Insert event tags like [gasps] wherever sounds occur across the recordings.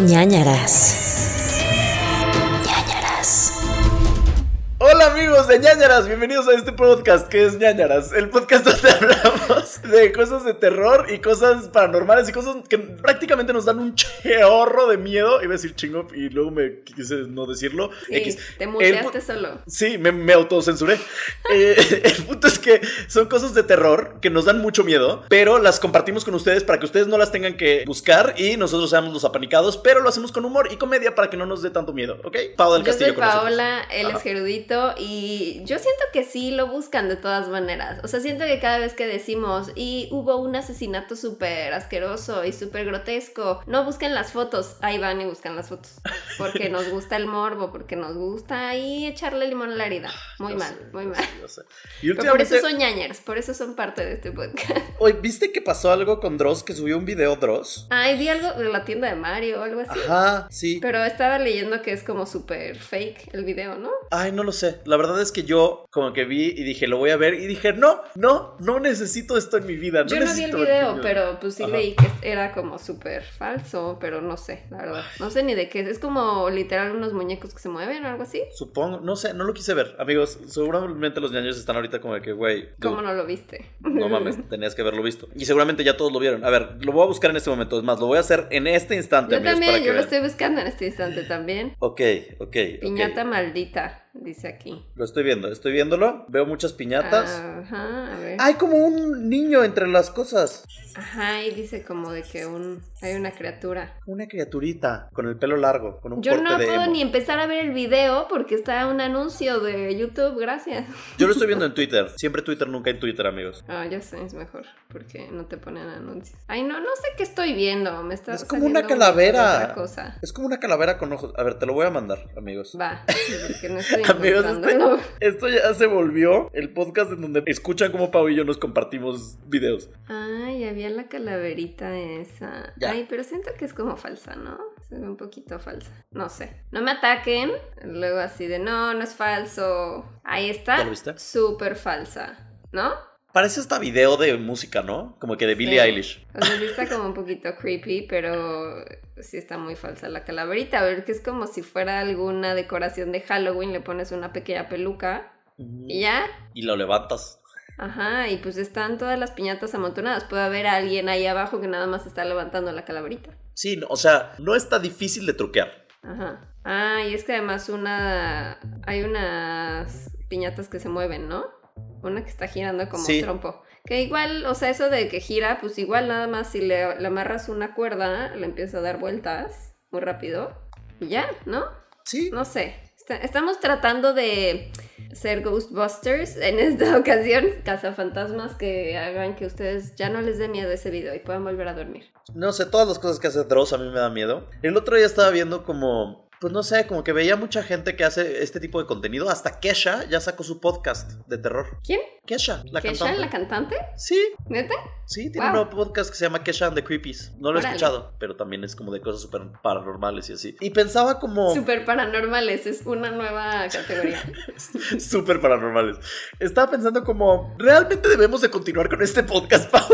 ñañaras. Hola amigos de ñañaras, bienvenidos a este podcast que es ñañaras, el podcast donde [laughs] hablamos de cosas de terror y cosas paranormales y cosas que prácticamente nos dan un chorro de miedo. Iba a decir chingo y luego me quise no decirlo. Sí, X. te muteaste solo. Sí, me, me autocensuré. [laughs] Eh, el punto es que son cosas de terror que nos dan mucho miedo, pero las compartimos con ustedes para que ustedes no las tengan que buscar y nosotros seamos los apanicados, pero lo hacemos con humor y comedia para que no nos dé tanto miedo, ¿ok? Pau del Yo Castillo soy. Paola, él es Gerudito y yo siento que sí lo buscan de todas maneras. O sea, siento que cada vez que decimos y hubo un asesinato súper asqueroso y súper grotesco, no busquen las fotos, ahí van y buscan las fotos. Porque nos gusta el morbo, porque nos gusta ahí echarle limón a la herida. Muy Yo mal, sé, muy yo mal. sé, yo sé. Y Pero por eso son ñañers, por eso son parte de este podcast. Oye, ¿viste que pasó algo con Dross? Que subió un video Dross. Ay, vi algo de la tienda de Mario o algo así. Ajá, sí. Pero estaba leyendo que es como súper fake el video, ¿no? Ay, no lo sé. La verdad es que yo como que vi y dije, lo voy a ver. Y dije, no, no, no necesito esto en mi vida. No Yo no vi el video, pero pues sí Ajá. leí que era como súper falso, pero no sé, la verdad. No sé ni de qué. Es como literal unos muñecos que se mueven o algo así. Supongo, no sé, no lo quise ver. Amigos, seguramente los ñaños están ahorita como de que, güey, ¿Cómo no lo viste? no mames, [laughs] tenías que haberlo visto. Y seguramente ya todos lo vieron. A ver, lo voy a buscar en este momento. Es más, lo voy a hacer en este instante, Yo amigos, también, para que yo lo vean. estoy buscando en este instante también. Ok, ok. ok. Piñata maldita, dice aquí. Lo estoy viendo, estoy viéndolo. Veo muchas piñatas. Ajá, a ver. Hay como un niño entre las cosas. Ajá, y dice como de que un hay una criatura. Una criaturita con el pelo largo, con un Yo corte no de puedo emo. ni empezar a ver el video porque está un anuncio de YouTube, gracias. Yo lo estoy viendo en [laughs] Twitter. Siempre Twitter, nunca en Twitter, amigos. Ah, ya sé, es mejor, porque no te ponen anuncios. Ay, no, no sé qué estoy viendo, me está Es como una calavera. otra cosa. Es como una calavera con ojos. A ver, te lo voy a mandar, amigos. Va, porque no estoy [laughs] Amigos, este, [laughs] esto ya se volvió el podcast en donde escuchan cómo Pau y yo nos compartimos videos. Ay, había la calaverita esa. Ya. Ay, pero siento que es como falsa, ¿no? Se ve un poquito falsa. No sé. No me ataquen. Luego así de, no, no es falso. Ahí ¿Ya está. lo viste? Súper falsa, ¿no? Parece hasta video de música, ¿no? Como que de Billie Sí. Eilish. O sea, sí está como un poquito creepy, pero sí está muy falsa la calaverita. A ver, que es como si fuera alguna decoración de Halloween, le pones una pequeña peluca y ya. Y lo levantas. Ajá, y pues están todas las piñatas amontonadas. Puede haber alguien ahí abajo que nada más está levantando la calaverita. Sí, no, o sea, no está difícil de truquear. Ajá. Ah, y es que además una... Hay unas piñatas que se mueven, ¿no? Una que está girando como Sí. un trompo. Que igual, o sea, eso de que gira, pues igual nada más si le, le amarras una cuerda, le empieza a dar vueltas muy rápido. Y ya, ¿no? Sí. No sé. Estamos tratando de ser Ghostbusters en esta [laughs] ocasión. Cazafantasmas que hagan que ustedes ya no les dé miedo ese video y puedan volver a dormir. No sé, todas las cosas que hace Dross a mí me da miedo. El otro día estaba viendo como, pues no sé, como que veía mucha gente que hace este tipo de contenido. Hasta Kesha ya sacó su podcast de terror. ¿Quién? Kesha, la ¿Kesha, cantante. la cantante? Sí, ¿Neta? sí, tiene Wow. un nuevo podcast que se llama Kesha and the Creepies. No lo he escuchado, pero también es como de cosas súper paranormales y así. Y pensaba como... Super paranormales, es una nueva categoría. [laughs] Súper paranormales. Estaba pensando como, ¿realmente debemos de continuar con este podcast, [laughs] Pau?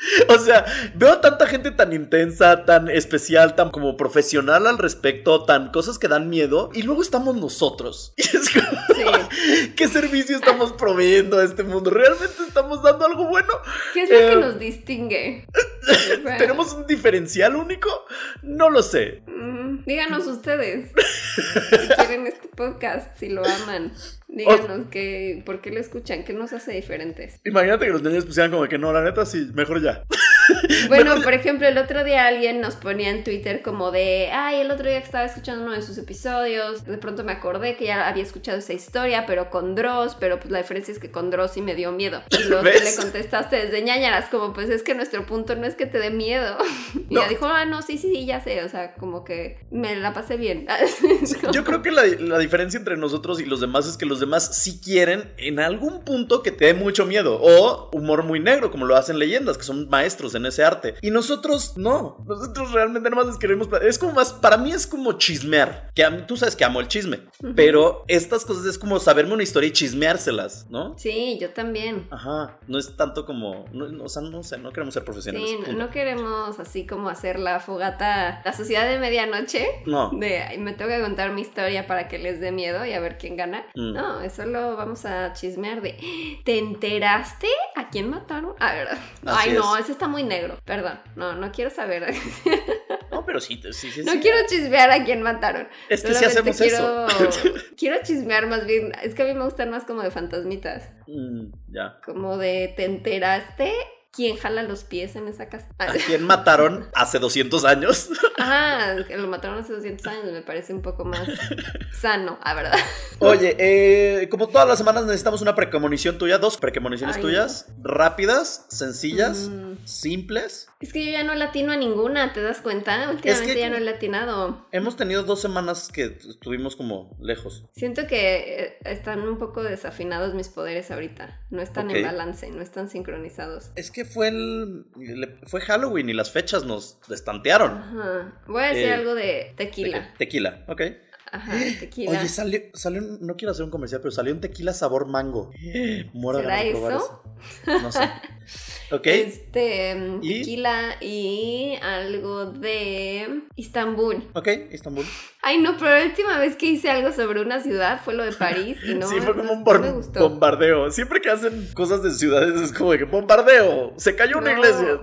[laughs] o sea, veo tanta gente tan intensa, tan especial, tan como profesional al respecto, tan cosas que dan miedo, y luego estamos nosotros. [laughs] Y es como, Sí. [laughs] ¿qué servicio estamos proveyendo a este mundo? ¿Realmente estamos dando algo bueno? ¿Qué es lo que Eh, nos distingue? [laughs] O ¿Tenemos un diferencial único? No lo sé. mm, díganos ustedes [laughs] si quieren este podcast, si lo aman. Díganos que, por qué lo escuchan, qué nos hace diferentes. Imagínate que los niños pusieran como que no, la neta sí, mejor ya. [laughs] [laughs] Bueno, por ejemplo, el otro día alguien nos ponía en Twitter como de, ay, el otro día que estaba escuchando uno de sus episodios, de pronto me acordé que ya había escuchado esa historia, pero con Dross, pero pues la diferencia es que con Dross sí me dio miedo. Y [laughs] luego le contestaste desde ñañaras, como pues es que nuestro punto no es que te dé miedo. [laughs] Y No. ella dijo, ah, no, sí, sí, sí, ya sé, o sea, como que me la pasé bien. Yo creo que la, la diferencia entre nosotros y los demás es que los demás sí quieren en algún punto que te dé mucho miedo o humor muy negro, como lo hacen leyendas, que son maestros en en ese arte. Y nosotros no, nosotros realmente nada más les queremos... Es como más, para mí es como chismear, que tú sabes que amo el chisme, pero estas cosas es como saberme una historia y chismeárselas, ¿no? Sí, yo también. Ajá, no es tanto como, o sea, no sé, no queremos ser profesionales. Sí, no, queremos así como hacer la fogata, la sociedad de medianoche. No. De, me tengo que contar mi historia para que les dé miedo y a ver quién gana. Mm. No, eso lo vamos a chismear de, ¿te enteraste a quién mataron? A ver, ay no, ese está muy negro, perdón, no, no quiero saber. No, pero sí, sí, sí. No quiero chismear a quién mataron. Es que si hacemos quiero, eso. quiero chismear más bien. Es que a mí me gustan más como de fantasmitas. Mm, ya. Como de te enteraste ¿Quién jala los pies en esa casa? ¿A quién mataron hace 200 años? Ah, lo mataron hace 200 años, me parece un poco más sano, a verdad. Oye, eh, como todas las semanas necesitamos una precomonición tuya, dos precomoniciones tuyas, rápidas, sencillas, mm. Simples. Es que yo ya no latino a ninguna, ¿te das cuenta? Últimamente ya no he latinado. Hemos tenido dos semanas que estuvimos como lejos. Siento que eh, están un poco desafinados mis poderes ahorita. No están en balance, no están sincronizados. Es que fue el. Fue Halloween y las fechas nos destantearon. Ajá. Voy a decir eh, algo de tequila. Tequila, ok. Ajá, tequila. Oye, salió, salió, no quiero hacer un comercial, pero salió un tequila sabor mango. [gasps] Muero ¿Será de eso? eso? No sé. [laughs] Ok. Este, tequila y algo de Istambul. Ok, Istambul. Ay, no, pero la última vez que hice algo sobre una ciudad fue lo de [laughs] París y no. sí, fue como un bombardeo. Siempre que hacen cosas de ciudades es como de que bombardeo, se cayó una iglesia.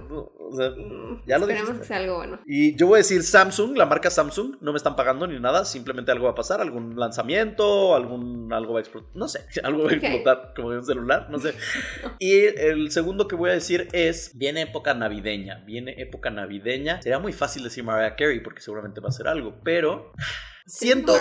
O sea, mm, ya lo Esperemos que sea algo bueno. Y yo voy a decir Samsung, la marca Samsung, no me están pagando ni nada, simplemente algo va a pasar, algún lanzamiento, algún algo va a explotar, no sé, [laughs] algo va a explotar como de un celular, no sé. [laughs] Y el segundo que voy a decir es, viene época navideña, viene época navideña. Sería muy fácil decir Mariah Carey porque seguramente va a ser algo, pero Siento,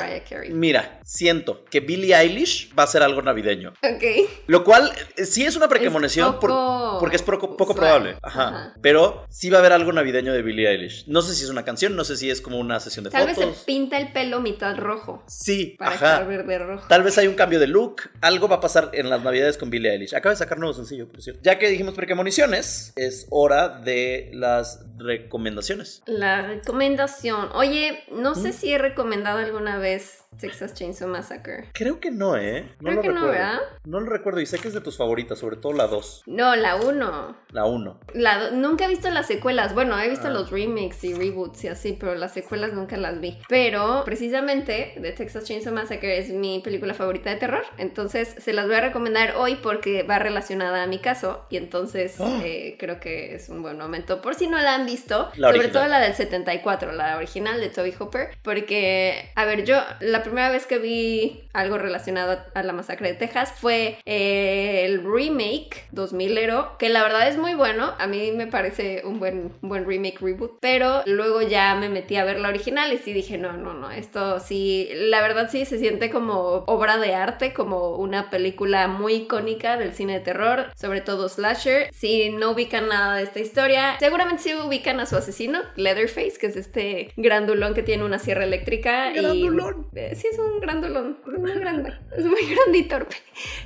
mira, siento que Billie Eilish va a ser algo navideño. Ok. Lo cual eh, sí es una precomonición porque es poco, probable. Ajá. Pero sí va a haber algo navideño de Billie Eilish. No sé si es una canción, no sé si es como una sesión de Tal fotos. Tal vez se pinta el pelo mitad rojo. Sí, para estar verde rojo. Tal vez hay un cambio de look. Algo va a pasar en las navidades con Billie Eilish. Acaba de sacar nuevo sencillo, por cierto. Ya que dijimos precomoniciones, es hora de las recomendaciones. La recomendación. Oye, no sé si he recomendado alguna vez Texas Chainsaw Massacre? Creo que no, ¿eh? No Creo que no, ¿verdad? No lo recuerdo y sé que es de tus favoritas, sobre todo la 2. No, la 1. La 1. La nunca he visto las secuelas. Bueno, he visto ah. los remakes y reboots y así, pero las secuelas nunca las vi. Pero precisamente de Texas Chainsaw Massacre es mi película favorita de terror. Entonces se las voy a recomendar hoy porque va relacionada a mi caso. Y entonces ¡Ah! eh, creo que es un buen momento. Por si no la han visto, sobre todo la del 74, la original de Toby Hopper. Porque, a ver, yo la primera vez que vi algo relacionado a la masacre de Texas fue eh, el remake 2000 ero, que la verdad es muy bueno. A mí me parece un buen, buen remake reboot. Pero luego ya me metí a ver la original y sí dije, no, no, no, esto sí, la verdad sí se siente como obra de arte, como una película muy icónica del cine de terror, sobre todo slasher. Si no ubican nada de esta historia, seguramente sí ubican a su asesino, Leatherface, que es este grandulón que tiene una sierra eléctrica. Grandulón. Y, sí es un grandolón, muy grande, es muy grande y torpe.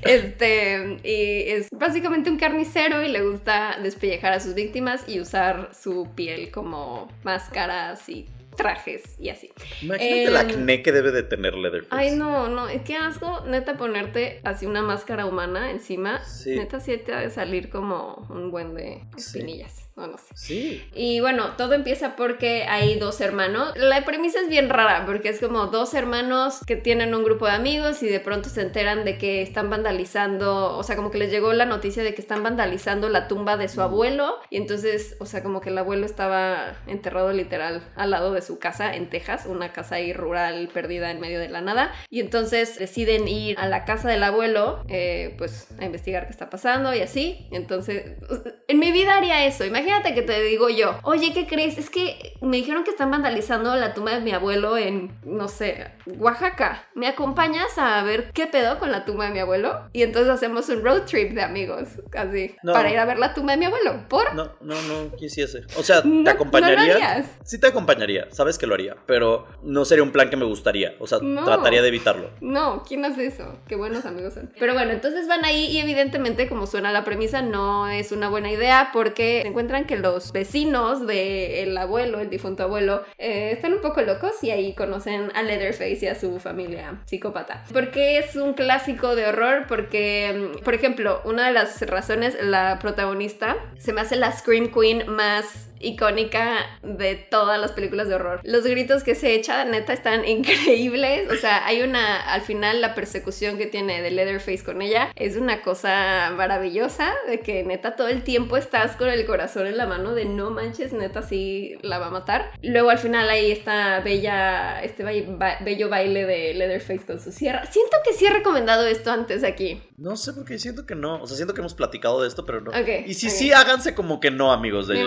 Este, y es básicamente un carnicero y le gusta despellejar a sus víctimas y usar su piel como máscaras y trajes y así. Imagínate el acné que debe de tener Leatherface. Ay, no, no, es que asco, neta, ponerte así una máscara humana encima. Neta, sí te ha de salir como un buen de espinillas no, sé. Sí. Y bueno, todo empieza porque hay dos hermanos. La premisa es bien rara porque es como dos hermanos que tienen un grupo de amigos y de pronto se enteran de que están vandalizando, o sea, como que les llegó la noticia de que están vandalizando la tumba de su abuelo y entonces, o sea, como que el abuelo estaba enterrado literal al lado de su casa en Texas, una casa ahí rural perdida en medio de la nada. Y entonces deciden ir a la casa del abuelo, eh, pues a investigar qué está pasando y así. Entonces, [laughs] en mi vida haría eso. Imagínate Imagínate que te digo yo, oye, ¿qué crees? Es que me dijeron que están vandalizando la tumba de mi abuelo en, no sé, Oaxaca. ¿Me acompañas a ver qué pedo con la tumba de mi abuelo? Y entonces hacemos un road trip de amigos, así, para ir a ver la tumba de mi abuelo. ¿Por? No, no, no quisiese. O sea, ¿te acompañaría? sí te acompañaría, sabes que lo haría, pero no sería un plan que me gustaría. O sea, trataría de evitarlo. No, ¿quién hace eso? Qué buenos amigos son. Pero bueno, entonces van ahí y evidentemente, como suena la premisa, no es una buena idea porque se encuentran que los vecinos del abuelo, el difunto abuelo, eh, están un poco locos y ahí conocen a Leatherface y a su familia psicópata. ¿Por qué es un clásico de horror? Porque, mm, por ejemplo, una de las razones, la protagonista se me hace la Scream Queen más icónica de todas las películas de horror. Los gritos que se echa, neta, están [laughs] increíbles. O sea, hay una, al final, la persecución que tiene de Leatherface con ella es una cosa maravillosa, de que neta todo el tiempo estás con el corazón en la mano de no manches, neta, sí la va a matar. Luego al final ahí está bella, este bello baile de Leatherface con su sierra. Siento que sí he recomendado esto antes aquí. No sé por qué siento que no. O sea, siento que hemos platicado de esto, pero no. y si sí, háganse como que no, amigos del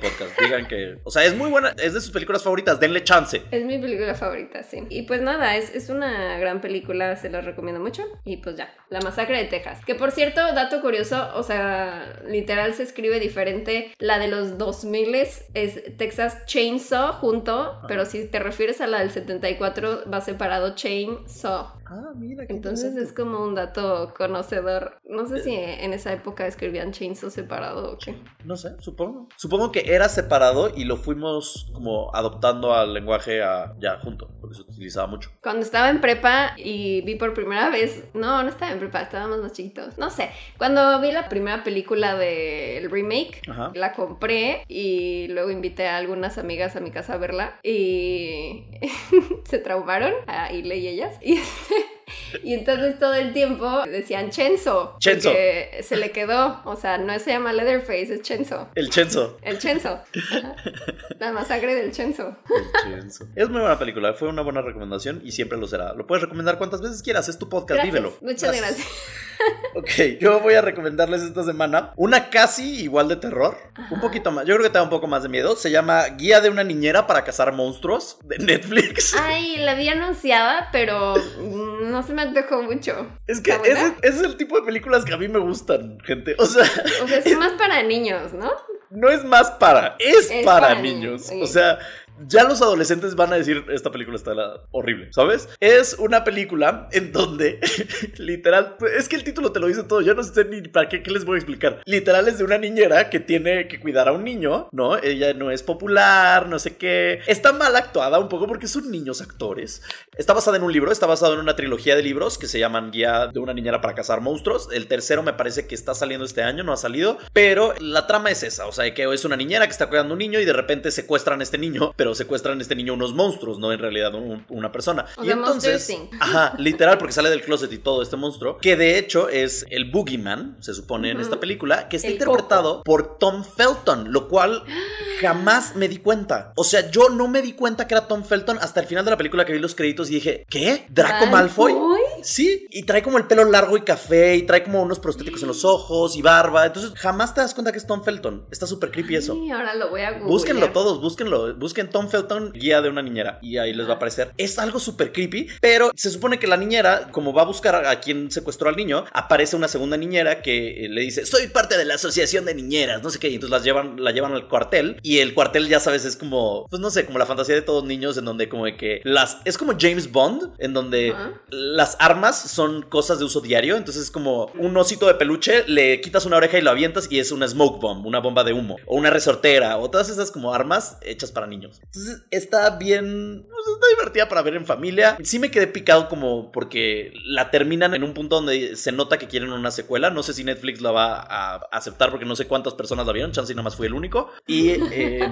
podcast. Digan que. O sea, es muy buena, es de sus películas favoritas, denle chance. Es mi película favorita, sí. Y pues nada, es, es una gran película, se la recomiendo mucho. Y pues ya, La Masacre de Texas. Que por cierto, dato curioso, o sea, literal se escribe diferente. La de los 2000 es Texas Chainsaw junto, pero si te refieres a la del 74, va separado Chainsaw. Ah, mira. Entonces es como un dato conocedor. No sé si en esa época escribían Chainsaw separado o qué. No sé, supongo. Supongo que era separado y lo fuimos como adoptando al lenguaje ya junto, porque se utilizaba mucho. Cuando estaba en prepa y vi por primera vez, no, no estaba en prepa, estábamos más chiquitos. No sé, cuando vi la primera película del remake, la compré y luego invité a algunas amigas a mi casa a verla y [laughs] se traumaron, a Ile y ellas. Y este, y entonces todo el tiempo decían Chenzo. Chenzo. Porque se le quedó. O sea, no se llama Leatherface, es Chenzo. El Chenzo. El Chenzo. La masacre del Chenzo. El Chenzo. Es muy buena película. Fue una buena recomendación y siempre lo será. Lo puedes recomendar cuantas veces quieras. Es tu podcast, vívelo. Muchas gracias. Ok, yo voy a recomendarles esta semana una casi igual de terror. Un poquito más. Yo creo que te da un poco más de miedo. Se llama Guía de una niñera para cazar monstruos de Netflix. Ay, la vi anunciada, pero no se me antojó mucho. Es que ese, es el tipo de películas que a mí me gustan, gente. O sea. O sea, es [laughs] más para niños, ¿no? No es más para, es, para, niños. O sea, ya los adolescentes van a decir, esta película está horrible, ¿sabes? Es una película en donde, [laughs] literal, es que el título te lo dice todo, yo no sé ni para qué, les voy a explicar. Literal es de una niñera que tiene que cuidar a un niño, ¿no? Ella no es popular, no sé qué. Está mal actuada un poco porque son niños actores. Está basada en un libro, está basado en una trilogía de libros que se llaman Guía de una niñera para cazar monstruos. El tercero me parece que está saliendo este año, no ha salido, pero la trama es esa, o sea, que es una niñera que está cuidando a un niño y de repente secuestran a este niño, pero secuestran a este niño unos monstruos, no en realidad una persona. y entonces, ajá, literal, porque sale del closet y todo este monstruo, que de hecho es el Boogeyman, se supone en esta película, que está interpretado por Tom Felton, lo cual jamás me di cuenta. O sea, yo no me di cuenta que era Tom Felton hasta el final de la película que vi los créditos y dije, ¿qué? ¿Draco Malfoy? Sí, y trae como el pelo largo y café y trae como unos prostéticos en los ojos y barba. Entonces jamás te das cuenta que es Tom Felton. Está súper creepy eso. ahora lo voy a Búsquenlo todos, búsquenlo. Busquen Tom Felton, guía de una niñera. Y ahí les va a aparecer. Es algo súper creepy, pero se supone que la niñera, como va a buscar a quien secuestró al niño, aparece una segunda niñera que eh, le dice, soy parte de la asociación de niñeras, no sé qué. Y entonces las llevan, la llevan al cuartel. Y el cuartel, ya sabes, es como, pues no sé, como la fantasía de todos niños en donde como de que las... Es como James Bond, en donde las armas son cosas de uso diario. Entonces es como un osito de peluche, le quitas una oreja y lo avientas y es una smoke bomb, una bomba de humo. O una resortera, o todas esas como armas hechas para niños. Entonces está bien, pues, está divertida para ver en familia. Sí me quedé picado como porque la terminan en un punto donde se nota que quieren una secuela. No sé si Netflix la va a aceptar porque no sé cuántas personas la vieron. Chance nada más fue el único. Y, eh,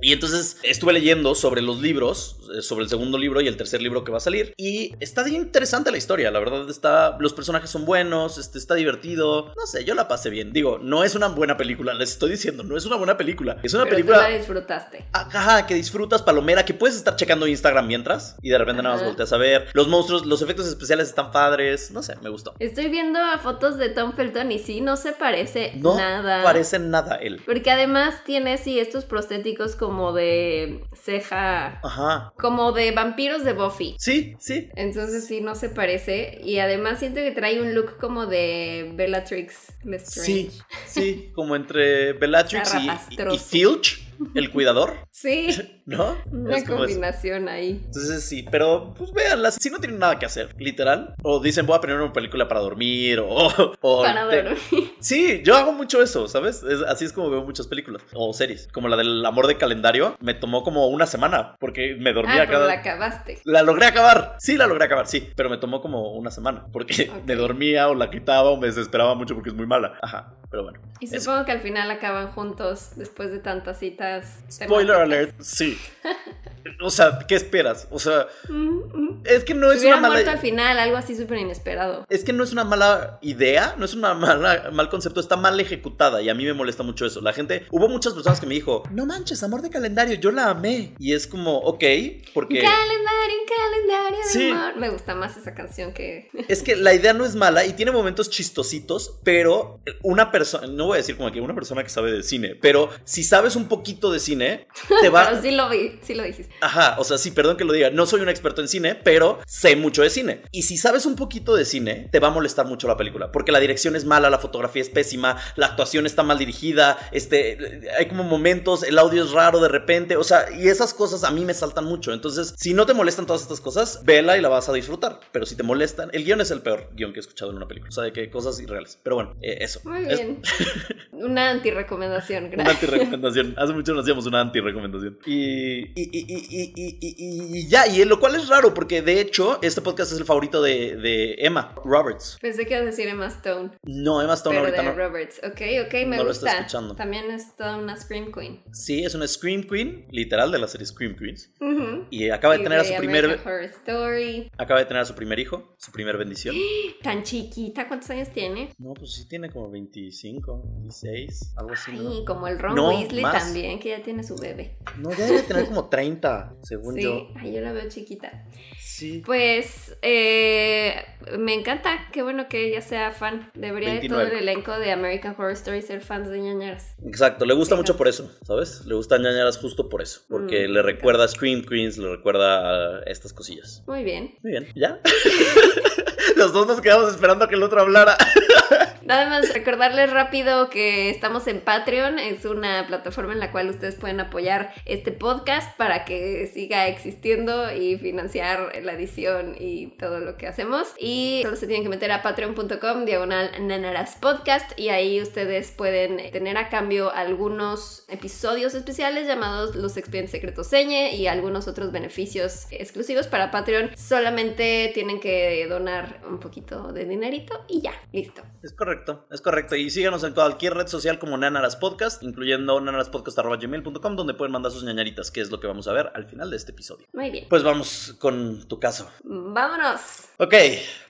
y entonces estuve leyendo sobre los libros, eh, sobre el segundo libro y el tercer libro que va a salir. Y está bien interesante la historia. La verdad está, los personajes son buenos, este, está divertido. No sé, yo la pasé bien. Digo, no es una buena película, les estoy diciendo, no es una buena película. Es una Pero película... Tú la disfrutaste. Ajá, que disfrutas, palomera, que puedes estar checando Instagram mientras y de repente nada más volteas a ver. Los monstruos, los efectos especiales están padres. No sé, me gustó. Estoy viendo fotos de Tom Felton y sí, no se parece no nada. parece nada él. Porque además tiene sí estos prostéticos como de ceja. Ajá. Como de vampiros de Buffy. Sí, sí. Entonces sí, no se parece. Y además siento que trae un look como de Bellatrix Lestrange. Sí, sí, como entre Bellatrix y, y Filch, el cuidador. Sí. ¿No? Una eso. combinación ahí. Entonces sí, pero pues véanlas. Si no tienen nada que hacer, literal. O dicen, voy a poner una película para dormir. O, o Para te- dormir. Sí, yo hago mucho eso, ¿sabes? Es- así es como veo muchas películas o series. Como la del amor de calendario, me tomó como una semana porque me dormía Ah, cada. la acabaste. La logré acabar, sí, la logré acabar, sí, pero me tomó como una semana porque [laughs] me dormía o la quitaba o me desesperaba mucho porque es muy mala. Ajá, pero bueno. Y eso. supongo que al final acaban juntos después de tantas citas. Spoiler temáticas. alert, sí. [laughs] O sea, ¿qué esperas? O sea, Mm, mm. es que no es una mala al final, algo así súper inesperado. Es que no es una mala idea, no es una mala mal concepto, está mal ejecutada y a mí me molesta mucho eso. La gente, hubo muchas personas que me dijo, "No manches, amor de calendario, yo la amé." Y es como, ok, porque calendario, un calendario Sí. amor. Me gusta más esa canción que. [laughs] es que la idea no es mala y tiene momentos chistositos, pero una persona, no voy a decir como que una persona que sabe de cine, pero si sabes un poquito de cine, te [laughs] va Pero sí lo vi, sí lo dijiste. Ajá, o sea, sí, perdón que lo diga, no soy un experto en cine, pero sé mucho de cine. Y si sabes un poquito de cine, te va a molestar mucho la película, porque la dirección es mala, la fotografía es pésima, la actuación está mal dirigida, este, hay como momentos, el audio es raro de repente, o sea, y esas cosas a mí me saltan mucho. Entonces, si no te molestan todas estas cosas, vela y la vas a disfrutar. Pero si te molestan, el guion es el peor guion que he escuchado en una película, o sea, de que cosas irreales. Pero bueno, eh, eso. Muy Es- bien. [laughs] Una antirecomendación, una gracias. antirecomendación. Hace mucho no hacíamos una antirecomendación. Y, y, y, y, y, ya, y lo cual es raro porque de hecho este podcast es el favorito de, de Emma Roberts. Pensé que ibas a decir Emma Stone. No, Emma Stone pero ahorita de no. Roberts. Ok, ok, me No lo está gusta. escuchando. También es toda una Scream Queen. Sí, es una Scream Queen, literal de la serie Scream Queens. Y acaba de tener a su American primer Story. acaba de tener a su primer hijo, su primer bendición. [gasps] Tan chiquita, ¿cuántos años tiene? No, pues sí tiene como 25, 26, algo así. Ay, ¿no? como el Ron No, Weasley más. también, que ya tiene su bebé. No, ya tener [laughs] como 30, según Sí, yo. ay, yo la veo chiquita. Sí. Pues eh, me encanta, qué bueno que ella sea fan. Debería de todo 29. el elenco de American Horror Story ser fans de ñañaras. Exacto, le gusta mucho por eso, ¿sabes? Le gustan ñañaras justo por eso, porque Mm, le recuerda a Scream Queens, le recuerda a estas cosillas. Muy bien. Muy bien, ¿ya? [laughs] Los dos nos quedamos esperando a que el otro hablara. [laughs] Nada más recordarles rápido que estamos en Patreon, es una plataforma en la cual ustedes pueden apoyar este podcast para que siga existiendo y financiar la edición y todo lo que hacemos. Y solo se tienen que meter a patreon.com diagonal nanaras podcast y ahí ustedes pueden tener a cambio algunos episodios especiales llamados Los Expedientes Secretos Señe y algunos otros beneficios exclusivos para Patreon. Solamente tienen que donar un poquito de dinerito y ya, listo. Es correcto, es correcto. Y síganos en cualquier red social como Nanaras Podcast, incluyendo nanaraspodcast.gmail.com, donde pueden mandar sus ñañaritas, que es lo que vamos a ver al final de este episodio. Muy bien. Pues vamos con tu caso. Vámonos. Ok,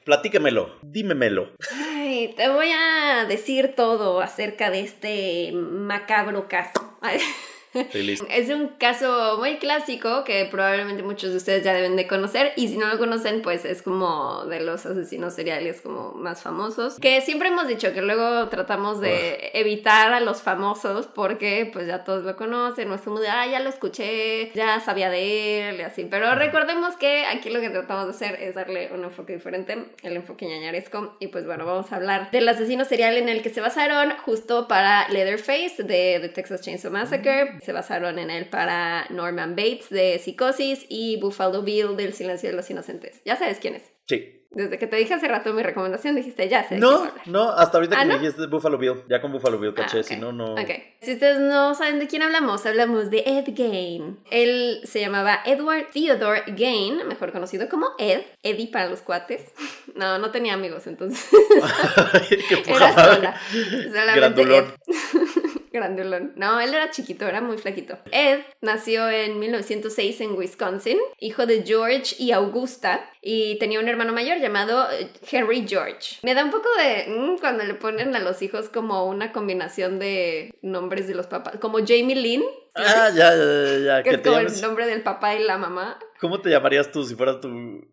platíquemelo, dímemelo. Ay, te voy a decir todo acerca de este macabro caso. [laughs] [laughs] Es un caso muy clásico que probablemente muchos de ustedes ya deben de conocer y si no lo conocen pues es como de los asesinos seriales como más famosos que siempre hemos dicho que luego tratamos de evitar a los famosos porque pues ya todos lo conocen no es como de ah ya lo escuché ya sabía de él y así. Pero recordemos que aquí lo que tratamos de hacer es darle un enfoque diferente el enfoque ñañaresco y pues bueno vamos a hablar del asesino serial en el que se basaron justo para Leatherface de The Texas Chainsaw Massacre se basaron en él para Norman Bates de Psicosis y Buffalo Bill del Silencio de los Inocentes. Ya sabes quién es. Sí. Desde que te dije hace rato mi recomendación dijiste ya sé. No, no, hasta ahorita ¿Ah, que me dijiste Buffalo Bill. Ya con Buffalo Bill, caché. Ah, ok. Si no, no. Ok. Si ustedes no saben de quién hablamos, hablamos de Ed Gain. Él se llamaba Edward Theodore Gain, mejor conocido como Ed, Eddie para los cuates. [laughs] No, no tenía amigos, entonces [laughs] Qué [laughs] era sola. Solamente. Ed. No, él era chiquito, era muy flaquito. Ed nació en 1906 en Wisconsin, hijo de George y Augusta, y tenía un hermano mayor llamado eh, Henry George. Me da un poco de mm, cuando le ponen a los hijos como una combinación de nombres de los papás, como Jamie Lynn, Ah, ya, ya, ya, que es como llames- el nombre del papá y la mamá, ¿Cómo te llamarías tú si fueras tu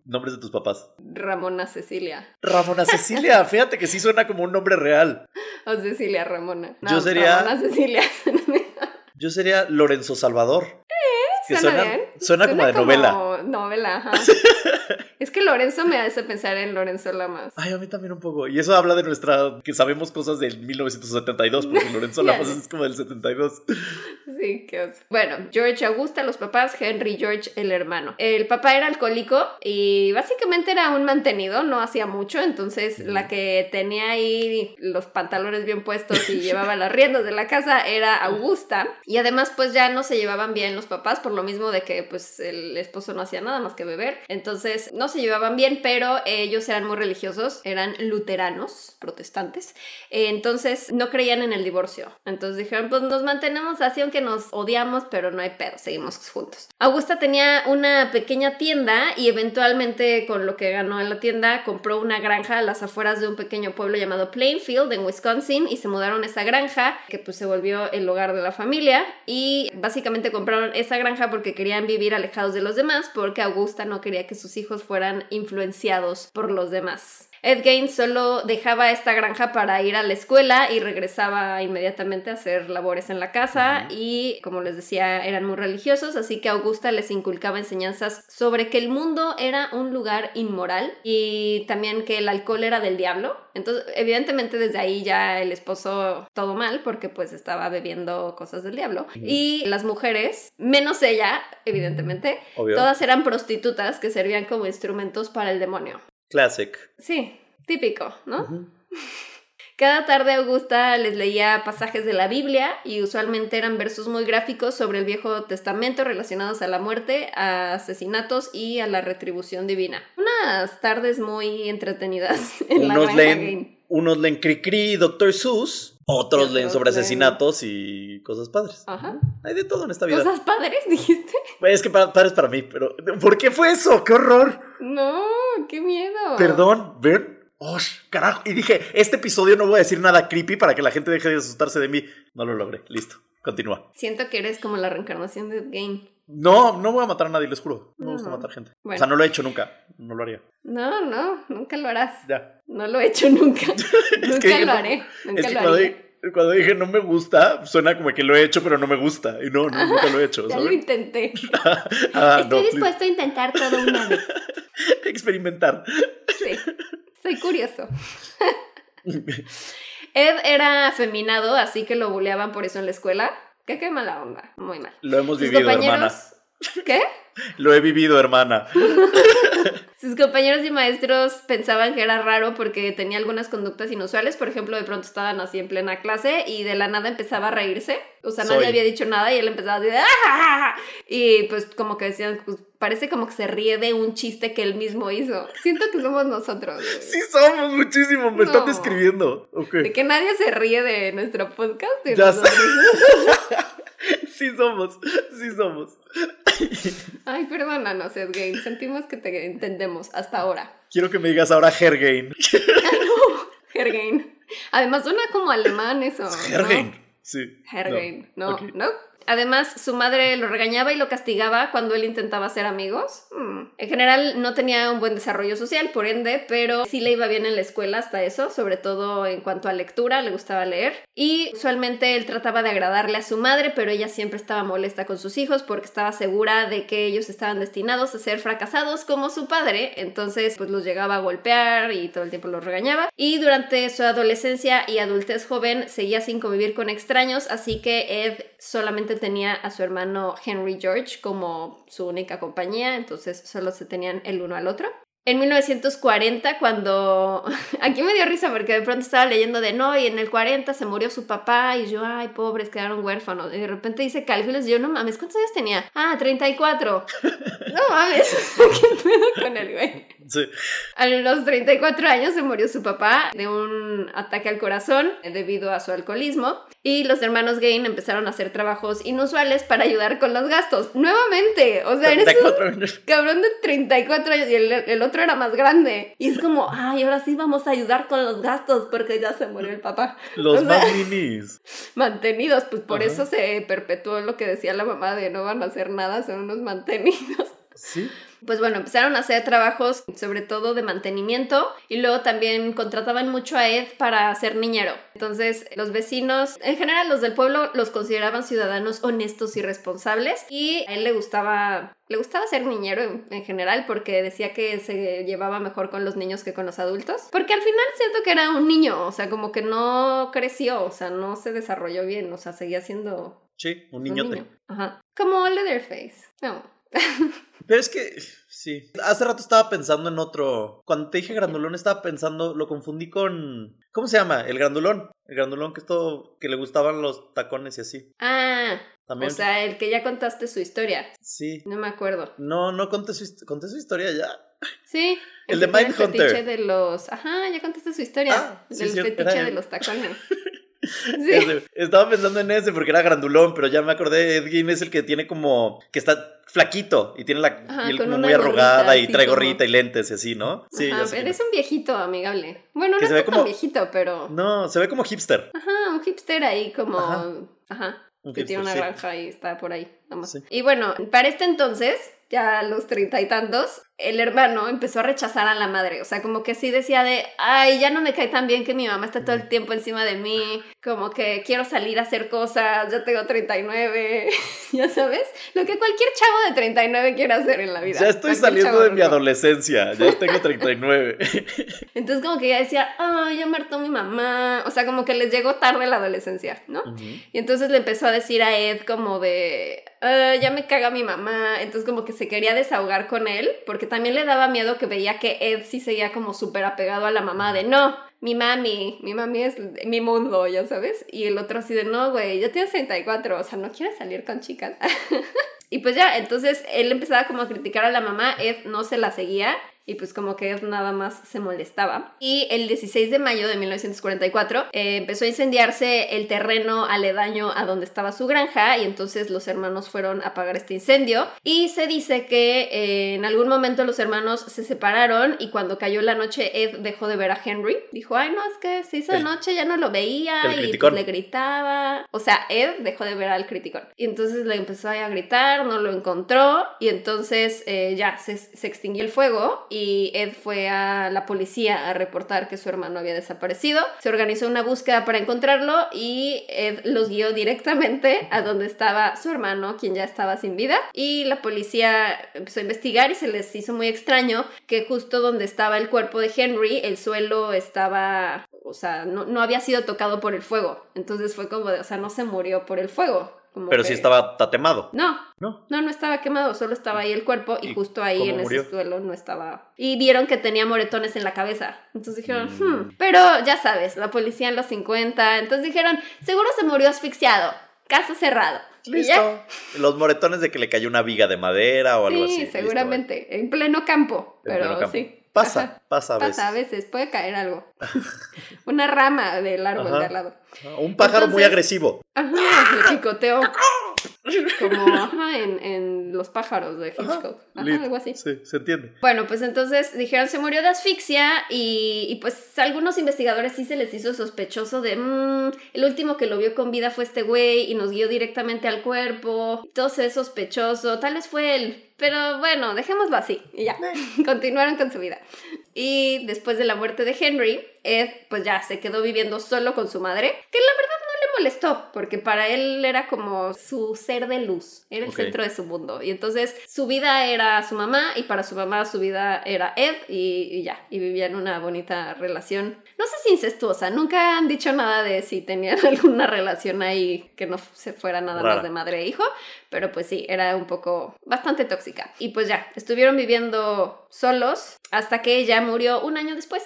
nombres de tus papás? Ramona Cecilia. Ramona Cecilia, [laughs] fíjate que sí suena como un nombre real. O Cecilia Ramona. Yo sería- Ramona Cecilia. [laughs] Yo sería Lorenzo Salvador. Suena, suena, bien. suena como de novela. Novela, ajá. [laughs] es que Lorenzo me hace pensar en Lorenzo Lamas. Ay, a mí también un poco. Y eso habla de nuestra. que sabemos cosas del 1972, porque Lorenzo [laughs] Lamas es como del 72. Sí, qué oso. Bueno, George Augusta, los papás, Henry George, el hermano. El papá era alcohólico y básicamente era un mantenido, no hacía mucho, entonces la que tenía ahí los pantalones bien puestos y [laughs] llevaba las riendas de la casa era Augusta. Y además, pues ya no se llevaban bien los papás, por lo mismo de que pues el esposo no hacía nada más que beber. Entonces no se llevaban bien, pero ellos eran muy religiosos, eran luteranos, protestantes. Entonces no creían en el divorcio. Entonces dijeron, pues nos mantenemos así aunque nos odiamos, pero no hay pedo, seguimos juntos. Augusta tenía una pequeña tienda y eventualmente con lo que ganó en la tienda compró una granja a las afueras de un pequeño pueblo llamado Plainfield en Wisconsin y se mudaron a esa granja que pues se volvió el hogar de la familia y básicamente compraron esa granja porque querían vivir alejados de los demás porque Augusta no quería que sus hijos fueran influenciados por los demás. Ed Gaines solo dejaba esta granja para ir a la escuela y regresaba inmediatamente a hacer labores en la casa y como les decía eran muy religiosos así que Augusta les inculcaba enseñanzas sobre que el mundo era un lugar inmoral y también que el alcohol era del diablo. Entonces evidentemente desde ahí ya el esposo todo mal porque pues estaba bebiendo cosas del diablo. Y las mujeres menos ella evidentemente Obvio. todas eran prostitutas que servían como instrumentos para el demonio Classic. Sí, típico, ¿no? [laughs] Cada tarde Augusta les leía pasajes de la Biblia y usualmente eran versos muy gráficos sobre el Viejo Testamento relacionados a la muerte, a asesinatos y a la retribución divina. Unas tardes muy entretenidas [laughs] en la Unos granja leen, unos leen Cricri, Dr. Seuss, otros leen sobre leen- asesinatos y cosas padres. Ajá. Hay de todo en esta vida. ¿Cosas padres [laughs] dijiste? Es que pa- padres para mí, pero ¿por qué fue eso? ¡Qué horror! No, qué miedo. Perdón, ¿ven? ¡Osh! carajo! Y dije, este episodio no voy a decir nada creepy para que la gente deje de asustarse de mí. No lo logré. Listo. Continúa. Siento que eres como la reencarnación de Gain. No, no voy a matar a nadie, les juro. No me gusta No. matar gente. Bueno. O sea, no lo he hecho nunca. No lo haría. No, no, nunca lo harás. Ya. No lo he hecho nunca. [laughs] nunca que lo no- haré. Nunca es que lo cuando, dije no me gusta, suena como que lo he hecho, pero no me gusta. Y no, no nunca lo he hecho. [laughs] Ya lo intenté. [laughs] Ah, Estoy no, dispuesto a intentar todo una vez. Experimentar. Sí. Soy curioso. Ed era afeminado, así que lo buleaban por eso en la escuela. ¿Qué qué mala onda? Muy mal. Lo hemos Sus vivido, compañeros. hermana. ¿Qué? Lo he vivido, hermana. [laughs] Sus compañeros y maestros pensaban que era raro porque tenía algunas conductas inusuales. Por ejemplo, de pronto estaban así en plena clase y de la nada empezaba a reírse. O sea, nadie Soy. había dicho nada y él empezaba a decir ¡Ah! Y pues como que decían, pues, parece como que se ríe de un chiste que él mismo hizo. Siento que somos nosotros. güey. Sí somos muchísimo, me están No. describiendo. Ok. De que nadie se ríe de nuestro podcast. de Ya sé. [laughs] Sí somos, sí somos. Ay, perdónanos, Ed Gain. Sentimos que te entendemos hasta ahora. Quiero que me digas ahora Hergain. [laughs] Hergain. Además, suena como alemán eso. ¿no? Hergain. Sí. Hergain. No, Ok. no. Además, su madre lo regañaba y lo castigaba cuando él intentaba ser amigos. Hmm. En general, no tenía un buen desarrollo social, por ende, pero sí le iba bien en la escuela hasta eso, sobre todo en cuanto a lectura, le gustaba leer. Y usualmente él trataba de agradarle a su madre, pero ella siempre estaba molesta con sus hijos porque estaba segura de que ellos estaban destinados a ser fracasados como su padre. Entonces, pues los llegaba a golpear y todo el tiempo los regañaba. Y durante su adolescencia y adultez joven seguía sin convivir con extraños, así que Ed solamente tenía a su hermano Henry George como su única compañía, entonces solo se tenían el uno al otro. En 1940, cuando... [laughs] Aquí me dio risa porque de pronto estaba leyendo de no, y en el 40 se murió su papá y yo, ay, pobres, quedaron huérfanos. Y de repente dice cálculos y yo, no mames, ¿cuántos años tenía? Ah, 34. [laughs] No mames, [laughs] ¿qué pedo con el güey? Sí. A los 34 años se murió su papá de un ataque al corazón debido a su alcoholismo y los hermanos Gain empezaron a hacer trabajos inusuales para ayudar con los gastos. Nuevamente, o sea, eres un 34 años. cabrón de 34 años y el, el otro era más grande. Y es como, ay, ahora sí vamos a ayudar con los gastos porque ya se murió el papá. Los O sea, más. [laughs] Mantenidos, pues por Ajá. eso se perpetuó lo que decía la mamá de no van a hacer nada, son unos mantenidos. Sí. Pues bueno, empezaron a hacer trabajos sobre todo de mantenimiento y luego también contrataban mucho a Ed para ser niñero. Entonces los vecinos, en general los del pueblo los consideraban ciudadanos honestos y responsables y a él le gustaba le gustaba ser niñero en, general porque decía que se llevaba mejor con los niños que con los adultos. Porque al final siento que era un niño, o sea, como que no creció, o sea, no se desarrolló bien, o sea, seguía siendo... Sí, un niñote. Ajá. Como Leatherface. No. [laughs] Pero es que, sí. Hace rato estaba pensando en otro. Cuando te dije grandulón, estaba pensando, lo confundí con. ¿Cómo se llama? El grandulón. El grandulón que es todo. que le gustaban los tacones y así. Ah. ¿También? O sea, el que ya contaste su historia. Sí. No me acuerdo. No, no conté su, conté su historia ya. Sí. El, de Mindhunter. El fetiche de los. Ajá, ya contaste su historia. Ah, del fetiche de los tacones. [laughs] [laughs] Estaba pensando en ese porque era grandulón, pero ya me acordé, Edwin es el que tiene como, que está flaquito y tiene la piel como muy arrugada y trae gorrita y lentes y así, ¿no? Sí, Ajá, eres un viejito amigable. Bueno, no es como viejito, pero... No, se ve como hipster. Ajá, un hipster ahí como... Ajá. que tiene una granja y está por ahí. Y bueno, para este entonces, ya a los treinta y tantos, el hermano empezó a rechazar a la madre. O sea, como que sí decía de, ay, ya no me cae tan bien que mi mamá está todo el tiempo encima de mí. Como que quiero salir a hacer cosas, ya tengo 39, [laughs] ya sabes. Lo que cualquier chavo de 39 quiere hacer en la vida. Ya estoy saliendo de mi adolescencia, ya [laughs] tengo 39. Entonces como que ya decía, ay, ya muerto mi mamá. O sea, como que les llegó tarde la adolescencia, ¿no? Y entonces le empezó a decir a Ed como de, ya me caga mi mamá. Entonces como que se quería desahogar con él porque también le daba miedo que veía que Ed sí seguía como súper apegado a la mamá de no, mi mami, mi mami es mi mundo, ya sabes. Y el otro así de no, güey, ya tienes 34, o sea, no quieres salir con chicas. [laughs] y pues ya, entonces él empezaba como a criticar a la mamá, Ed no se la seguía y pues como que nada más se molestaba. Y el 16 de mayo de 1944 eh, empezó a incendiarse el terreno aledaño a donde estaba su granja y entonces los hermanos fueron a apagar este incendio y se dice que eh, en algún momento los hermanos se separaron y cuando cayó la noche Ed dejó de ver a Henry. Dijo, ay no, es que se hizo de noche, ya no lo veía y pues, le gritaba. O sea, Ed dejó de ver al criticón. Y entonces le empezó a gritar, no lo encontró y entonces eh, ya se, se extinguió el fuego y Ed fue a la policía a reportar que su hermano había desaparecido. Se organizó una búsqueda para encontrarlo y Ed los guió directamente a donde estaba su hermano, quien ya estaba sin vida. Y la policía empezó a investigar y se les hizo muy extraño que justo donde estaba el cuerpo de Henry, el suelo estaba o sea, no, no, había sido tocado por el fuego. Entonces fue como de, o sea, no se murió por el fuego. Pero sí estaba tatemado. No, no, no, no estaba quemado, solo estaba ahí el cuerpo y, justo ahí en ese suelo no estaba. Y vieron que tenía moretones en la cabeza. Entonces dijeron, mm. hmm. pero ya sabes, la policía en los 50. Entonces dijeron, seguro se murió asfixiado. Caso cerrado. Listo. Los moretones de que le cayó una viga de madera o algo así. Sí, seguramente. en pleno campo. pero sí. Pasa, pasa a veces. Pasa a veces, puede caer algo. [laughs] Una rama del árbol de al lado. Un pájaro muy agresivo. Ajá, le picoteo. Como ajá, en, en, Los pájaros de Hitchcock. Ajá, algo así. Sí, se entiende. Bueno, pues entonces dijeron se murió de asfixia y, y pues algunos investigadores sí se les hizo sospechoso de mmm, el último que lo vio con vida fue este güey y nos guió directamente al cuerpo. Todo se es sospechoso. Tal vez fue él. Pero bueno, dejémoslo así y ya. [laughs] Continuaron con su vida. Y después de la muerte de Henry, Ed pues ya se quedó viviendo solo con su madre, que la verdad molestó, porque para él era como su ser de luz, era el centro de su mundo. Y entonces su vida era su mamá y para su mamá su vida era Ed y, ya, y vivían una bonita relación. No sé si incestuosa, nunca han dicho nada de si tenían [laughs] alguna relación ahí que no se fuera nada más de madre e hijo, pero pues sí, era un poco bastante tóxica. Y pues ya, estuvieron viviendo solos hasta que ella murió un año después.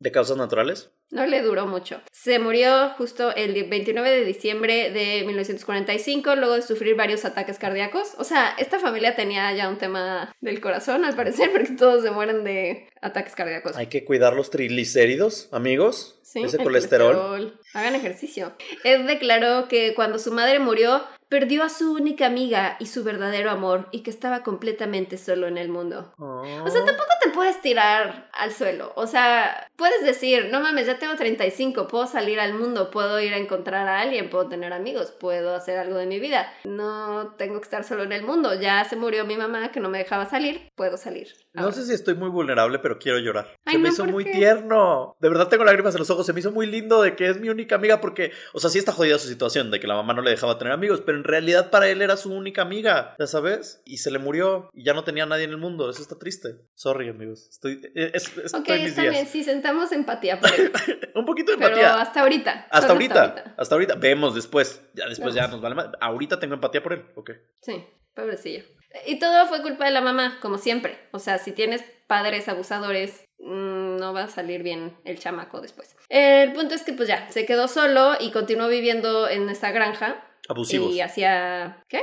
¿De causas naturales? No le duró mucho. Se murió justo el 29 de diciembre de 1945, luego de sufrir varios ataques cardíacos. O sea, esta familia tenía ya un tema del corazón, al parecer, porque todos se mueren de ataques cardíacos. Hay que cuidar los triglicéridos, amigos. Sí, ese colesterol. colesterol. Hagan ejercicio. Ed declaró que cuando su madre murió, perdió a su única amiga y su verdadero amor y que estaba completamente solo en el mundo. O sea, tampoco te puedes tirar al suelo. O sea, puedes decir, no mames, ya tengo 35, puedo salir al mundo, puedo ir a encontrar a alguien, puedo tener amigos, puedo hacer algo de mi vida. No tengo que estar solo en el mundo. Ya se murió mi mamá que no me dejaba salir, puedo salir. No sé si estoy muy vulnerable, pero quiero llorar. Ay, se me no, hizo ¿por muy qué? tierno. De verdad tengo lágrimas en los ojos. Se me hizo muy lindo de que es mi única amiga porque, o sea, sí está jodida su situación de que la mamá no le dejaba tener amigos, pero en realidad para él era su única amiga, ya sabes. Y se le murió y ya no tenía nadie en el mundo. Eso está triste. Sorry, amigos. Estoy, eh, es, es- Ok, estoy mis está días. bien, sí, sentamos empatía por él. [laughs] Un poquito de Pero empatía. hasta ahorita. Hasta solo ahorita, hasta ahorita. Vemos después. Ya después ya Vemos. nos vale más. Ahorita tengo empatía por él. Ok. Sí, pobrecillo. Y todo fue culpa de la mamá, como siempre. O sea, si tienes padres abusadores, mm, no va a salir bien el chamaco después. El punto es que pues ya, se quedó solo y continuó viviendo en esta granja. Abusivos. Y hacía... ¿Qué?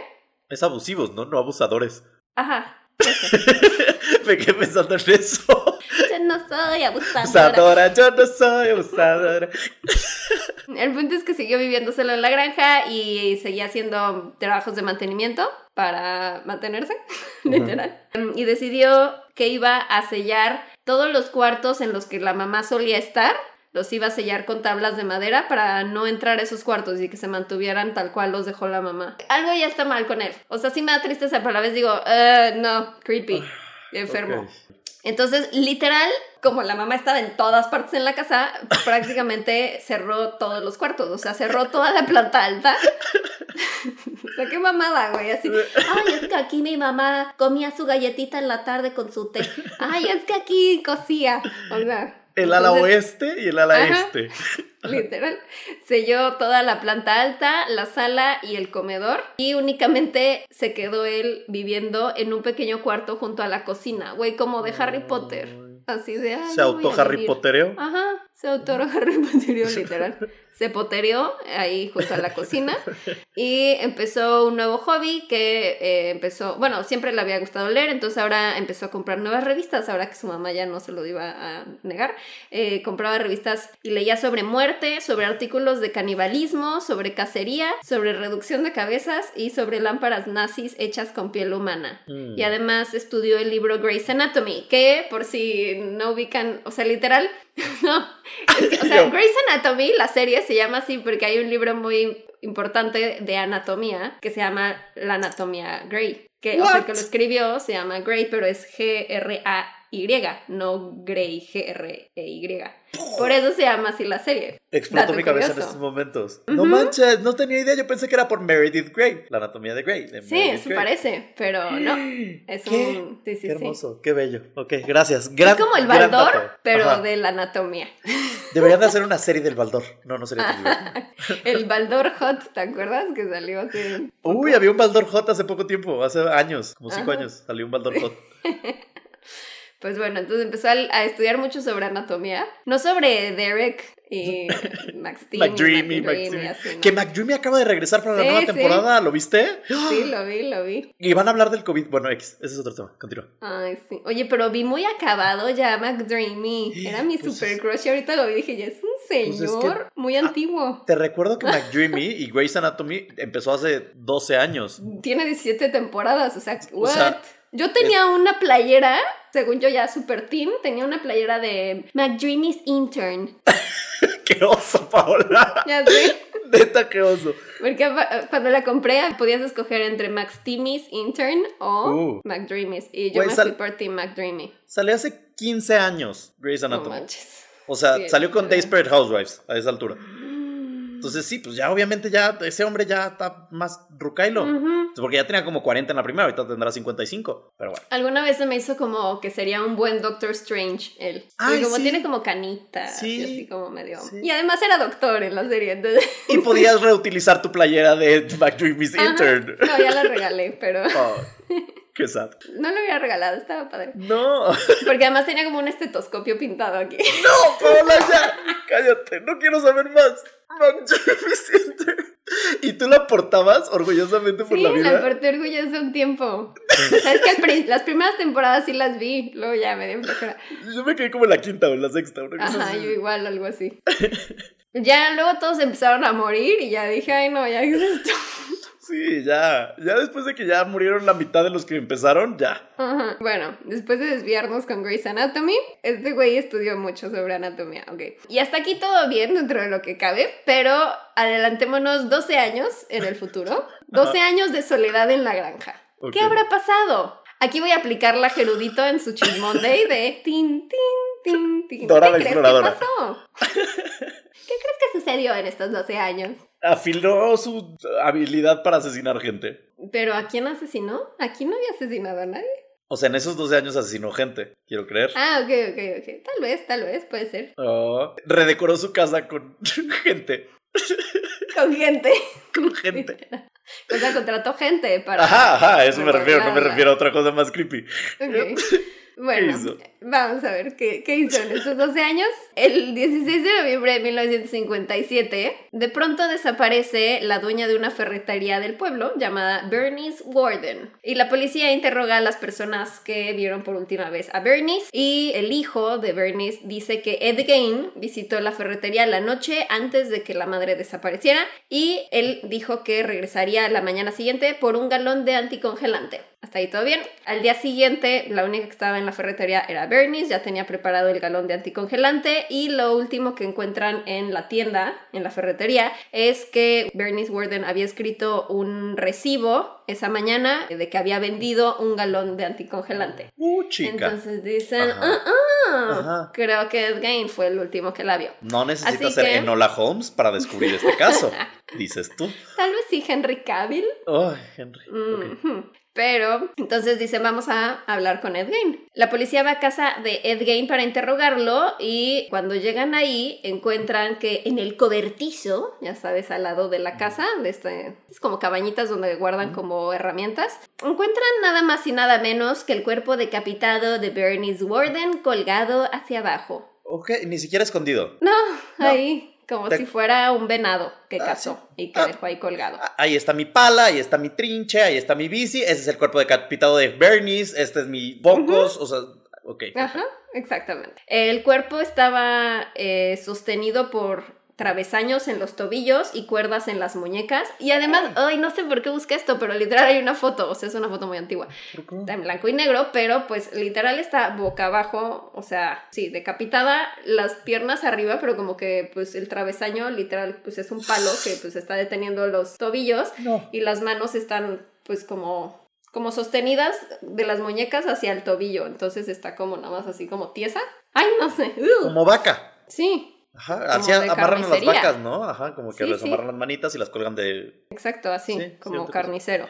Es abusivos, ¿no? No abusadores. [laughs] Ajá. Me quedé pensando en eso. Yo no soy abusadora. Abusadora, yo no soy abusadora. [laughs] El punto es que siguió viviendo solo en la granja y seguía haciendo trabajos de mantenimiento para mantenerse, [laughs] literal. Y decidió que iba a sellar todos los cuartos en los que la mamá solía estar, los iba a sellar con tablas de madera para no entrar a esos cuartos y que se mantuvieran tal cual los dejó la mamá. Algo ya está mal con él. O sea, sí me da tristeza, pero a la vez digo, "Eh, no, creepy, enfermo. Ok. Entonces, literal, como la mamá estaba en todas partes en la casa, [laughs] prácticamente cerró todos los cuartos. O sea, cerró toda la planta alta. [laughs] o sea, qué mamada, güey. Así, ay, es que aquí mi mamá comía su galletita en la tarde con su té. Ay, es que aquí cosía. O sea. El ala oeste y el ala Ajá. este. [laughs] Literal. Selló toda la planta alta, la sala y el comedor. Y únicamente se quedó él viviendo en un pequeño cuarto junto a la cocina. Güey, como de Harry Potter. Así de. "Ay, Se auto Harry vivir". Pottereo. Ajá, se auto Harry Potterió, literal. [laughs] Se poterió ahí junto a la cocina y empezó un nuevo hobby que eh, empezó, bueno, siempre le había gustado leer, entonces ahora empezó a comprar nuevas revistas, ahora que su mamá ya no se lo iba a negar. Eh, compraba revistas y leía sobre muerte, sobre artículos de canibalismo, sobre cacería, sobre reducción de cabezas y sobre lámparas nazis hechas con piel humana. Mm. Y además estudió el libro Grey's Anatomy, que por si no ubican, o sea, literal, [laughs] no, o [laughs] sea. Grey's Anatomy, la serie se llama así porque hay un libro muy importante de anatomía que se llama La Anatomía Grey, que, o sea, que lo escribió se llama Grey, pero es G-R-A-Y, no Grey, G-R-E-Y. Por eso se llama así la serie. Explotó Dato mi cabeza en estos momentos. No manches, no tenía idea. Yo pensé que era por Meredith Grey. La anatomía de Grey. de Sí, Meredith eso Grey. parece, pero no. [gasps] Es ¿Qué? un... Sí, sí, Qué sí. hermoso, qué bello. Ok, gracias. Gran, es como el Baldor, pero Ajá. de la anatomía. [laughs] Deberían de hacer una serie del Baldor. No, no sería divertido. [laughs] El Baldor Hot, ¿te acuerdas? Que salió así. Uy, había un Baldor Hot hace poco tiempo, hace años, como cinco Ajá. años, salió un Baldor Hot. [laughs] Pues bueno, entonces empezó a, a estudiar mucho sobre anatomía. No sobre Derek y [laughs] Max Team. McDreamy, y McDreamy. y así, ¿no? Que McDreamy acaba de regresar para la nueva sí. temporada, ¿lo viste? Sí, lo vi, lo vi. Y van a hablar del COVID. Bueno, X, ese es otro tema. Continúa. Ay, sí. Oye, pero vi muy acabado ya McDreamy. [gasps] Era mi Pues super es- crush y ahorita lo vi y dije, ya es un Pues es señor que- muy antiguo. Te recuerdo que [laughs] McDreamy y Grey's Anatomy empezó hace 12 años. Tiene 17 temporadas, o sea, O what? sea, yo tenía una playera, según yo ya super teen, tenía una playera de McDreamy's Intern. [laughs] ¡Qué oso, Paola! Ya sé. Neta, qué oso. Porque cuando la compré podías escoger entre Max Timmy's Intern o Uh. McDreamy's. Y yo Güey, me fui por Team McDreamy. Salió hace 15 años Grey's No Anatomy. manches. o sea, Sí, salió con. Desperate Housewives a esa altura. Entonces sí, pues ya obviamente ya ese hombre ya está más rucailo. Ujú. Porque ya tenía como 40 en la primera, ahorita tendrá 55. Pero bueno. Alguna vez se me hizo como que sería un buen Doctor Strange él. Ay, y como sí. tiene como canitas Sí. y así como medio. Sí. Y además era doctor en la serie, entonces. Y [laughs] podías reutilizar tu playera de McDreamy's Ajá. Intern. No, ya la regalé, pero Oh, [laughs] qué sad. no lo hubiera regalado, estaba padre. No, Porque además tenía como un estetoscopio pintado aquí. no, Paola, ya. Cállate, no quiero saber más. McDreamy's Intern. Y tú la portabas orgullosamente por Sí, la la vida. porté orgullosa un tiempo. Sabes que al pri- las primeras temporadas sí las vi, luego ya me dio flojera. Yo me quedé como en la quinta o en la sexta. Una cosa Ajá, así. yo igual, algo así. Ya luego todos empezaron a morir y ya dije, ay no, ya es esto. Sí, ya. Ya después de que ya murieron la mitad de los que empezaron, ya. Ajá. Bueno, después de desviarnos con Grey's Anatomy, este güey estudió mucho sobre anatomía, ok. Y hasta aquí todo bien dentro de lo que cabe, pero adelantémonos 12 años en el futuro. [laughs] 12 años de soledad en la granja. ¿Qué habrá pasado? Aquí voy a aplicar la Gerudito en su chismonday de tin, tin, tin, tin. Dora ¿Qué la crees que exploradora. pasó? [laughs] ¿Qué crees que sucedió en estos 12 años? Afiló su habilidad para asesinar gente. ¿Pero a quién asesinó? Aquí no había asesinado a nadie. O sea, en esos 12 años asesinó gente, quiero creer. Ah, ok, ok, ok. Tal vez, tal vez, puede ser. Oh, redecoró su casa con [laughs] gente. Con gente. [laughs] Con gente. [laughs] O sea, contrató gente para. Ajá, ajá, eso me refiero, no me refiero a otra cosa más creepy. Ok. Bueno? Vamos a ver qué, qué hizo en estos 12 años. El 16 de noviembre de 1957, de pronto desaparece la dueña de una ferretería del pueblo llamada Bernice Warden. Y la policía interroga a las personas que vieron por última vez a Bernice. Y el hijo de Bernice dice que Ed Gain visitó la ferretería la noche antes de que la madre desapareciera. Y él dijo que regresaría la mañana siguiente por un galón de anticongelante. Hasta ahí todo bien. Al día siguiente, la única que estaba en la ferretería era Bernice, ya tenía preparado el galón de anticongelante y lo último que encuentran en la tienda, en la ferretería, es que Bernice Warden había escrito un recibo esa mañana de que había vendido un galón de anticongelante. Uh, chica. Entonces dicen, Ajá. "Ah, ah, Ajá. creo que Ed Gain fue el último que la vio. No necesitas ser que- Enola Holmes para descubrir este caso, [laughs] dices tú. Tal vez sí Henry Cavill. Ay, Henry. ok. Ujú. Pero entonces dicen, vamos a hablar con Ed Gain. La policía va a casa de Ed Gain para interrogarlo y cuando llegan ahí encuentran que en el cobertizo, ya sabes, al lado de la casa, de este, es como cabañitas donde guardan como herramientas, encuentran nada más y nada menos que el cuerpo decapitado de Bernice Warden colgado hacia abajo. Ok, ni siquiera escondido. No, No. ahí, como si fuera un venado que Ah, cazó y que Ah. dejó ahí colgado. Ah, Ahí está mi pala, ahí está mi trinche, ahí está mi bici, ese es el cuerpo decapitado de Bernice, este es mi bocos, o sea, ok. Ajá, exactamente. El cuerpo estaba eh, sostenido por travesaños en los tobillos y cuerdas en las muñecas. Y además, ay, no sé por qué busqué esto, pero literal hay una foto, o sea, es una foto muy antigua. Está en blanco y negro, pero pues literal está boca abajo, o sea, sí, decapitada, las piernas arriba, pero como que pues el travesaño literal pues es un palo que pues está deteniendo los tobillos No. y las manos están pues como como sostenidas de las muñecas hacia el tobillo, entonces está como nada más así como tiesa. Ay, no sé. Como vaca. Sí, Ajá, así amarran a las vacas, ¿no? Ajá, como que Sí, les sí. amarran las manitas y las colgan de... exacto, así, Sí, como carnicero.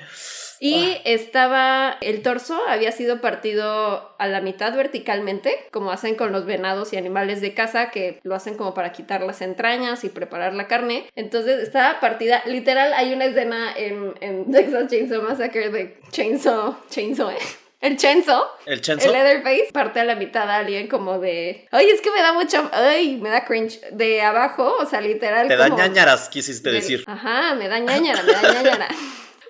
Y estaba, el torso había sido partido a la mitad verticalmente, como hacen con los venados y animales de casa, que lo hacen como para quitar las entrañas y preparar la carne. Entonces estaba partida, literal, hay una escena en, en [laughs] Texas Chainsaw Massacre de Chainsaw, Chainsaw, ¿eh? El Chainsaw, ¿El chenzo? el Leatherface, parte a la mitad a alguien como de, ay, es que me da mucho, ay, me da cringe, de abajo, o sea, literal. Te da como- ñañaras, quisiste decir. Ajá, me da ñañara, me da ñañara. [laughs]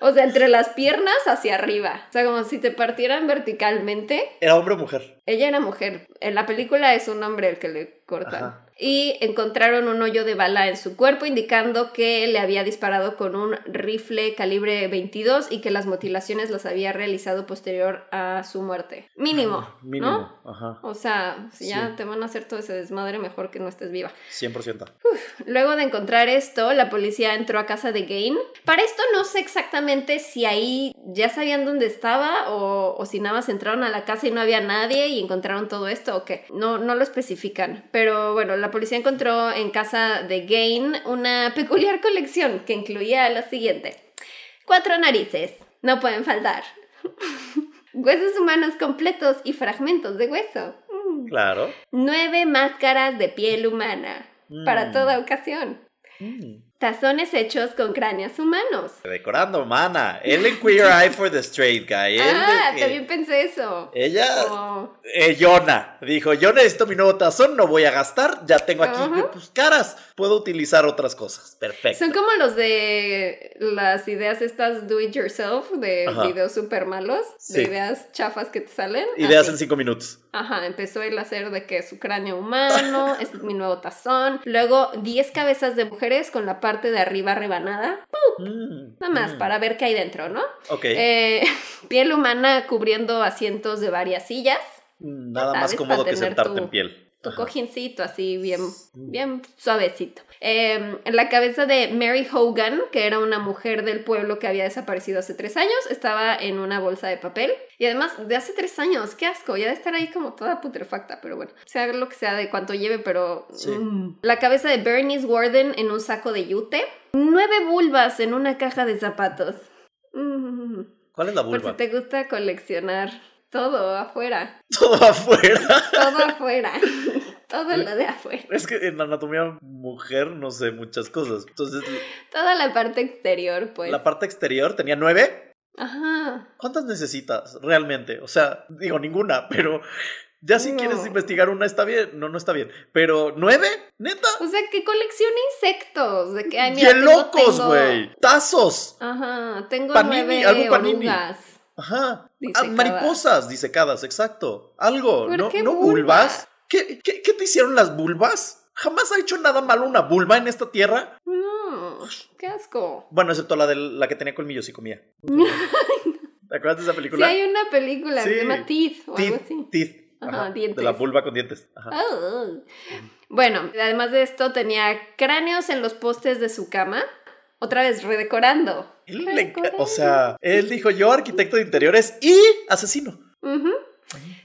O sea, entre las piernas hacia arriba. O sea, como si te partieran verticalmente. ¿Era hombre o mujer? Ella era mujer. En la película es un hombre el que le cortan. Ajá. Y encontraron un hoyo de bala en su cuerpo indicando que le había disparado con un rifle calibre 22 y que las mutilaciones las había realizado posterior a su muerte. Mínimo, Ah, Mínimo. ¿no? Ajá. O sea, si ya Sí. te van a hacer todo ese desmadre, mejor que no estés viva. 100%. Luego de encontrar esto, la policía entró a casa de Gain. Para esto no sé exactamente si ahí ya sabían dónde estaba o, o si nada más entraron a la casa y no había nadie y encontraron todo esto o qué. No, no lo especifican. Pero bueno, la policía encontró en casa de Gain una peculiar colección que incluía lo siguiente. Cuatro narices. No pueden faltar. [laughs] Huesos humanos completos y fragmentos de hueso. Mm. Claro. Nueve máscaras de piel humana para Mm. toda ocasión. Mm. Tazones hechos con cráneos humanos. Decorando, mana. Él en Queer [laughs] Eye for the Straight Guy. Él, ah, eh, también pensé eso. Ella, Oh, eh, Yona, dijo, yo necesito mi nuevo tazón, no voy a gastar, ya tengo aquí pues, caras, puedo utilizar otras cosas. Perfecto. Son como los de las ideas estas do it yourself de Ajá. videos súper malos, de Sí. ideas chafas que te salen. Ideas Así. en cinco minutos. Ajá, empezó a hacer de que su cráneo humano, [laughs] este es mi nuevo tazón. Luego 10 cabezas de mujeres con la parte de arriba rebanada. Mm, Nada más, mm. para ver qué hay dentro, ¿no? Ok. Eh, [laughs] piel humana cubriendo asientos de varias sillas. Nada ya más cómodo que sentarte tu- en piel. Tu Ajá. cojincito así bien, bien suavecito. Eh, en la cabeza de Mary Hogan, que era una mujer del pueblo que había desaparecido hace tres años, estaba en una bolsa de papel. Y además, de hace tres años, qué asco, ya de estar ahí como toda putrefacta, pero bueno, sea lo que sea de cuánto lleve, pero... Sí. mm. La cabeza de Bernice Warden en un saco de yute. Nueve vulvas en una caja de zapatos. Mm. [laughs] ¿Cuál es la Por si vulva? te gusta coleccionar [laughs] todo afuera. Todo afuera. Todo [laughs] afuera. Todo lo de afuera. Es que en anatomía mujer no sé muchas cosas. Entonces, Toda la parte exterior, pues. la parte exterior tenía nueve. Ajá. ¿Cuántas necesitas realmente? O sea, digo ninguna, pero ya si No. quieres investigar una está bien. No, no está bien. Pero nueve, neta. O sea, que colecciona insectos. De que, ay, mira, ¡Bien tengo- locos, tengo- güey! ¡Tazos! Ajá, tengo Panini, nueve algo panini. orugas. Ajá. Ah, Disecadas. mariposas disecadas, exacto. Algo. ¿Por ¿No, qué no vulva? vulvas? ¿Qué, qué, qué te hicieron las vulvas? ¿Jamás ha hecho nada malo una vulva en esta tierra? No, qué asco. Bueno, excepto la de la que tenía colmillos y comía. [laughs] ¿Te acuerdas de esa Sí, película? hay una película Sí. se llama Teeth o algo Teeth, así. teeth. Ajá, Ajá, dientes. De la vulva con dientes. Ajá. Oh. Bueno, además de esto, tenía cráneos en los postes de su cama. Otra vez, redecorando. Él le o sea, él dijo yo, arquitecto de interiores y asesino.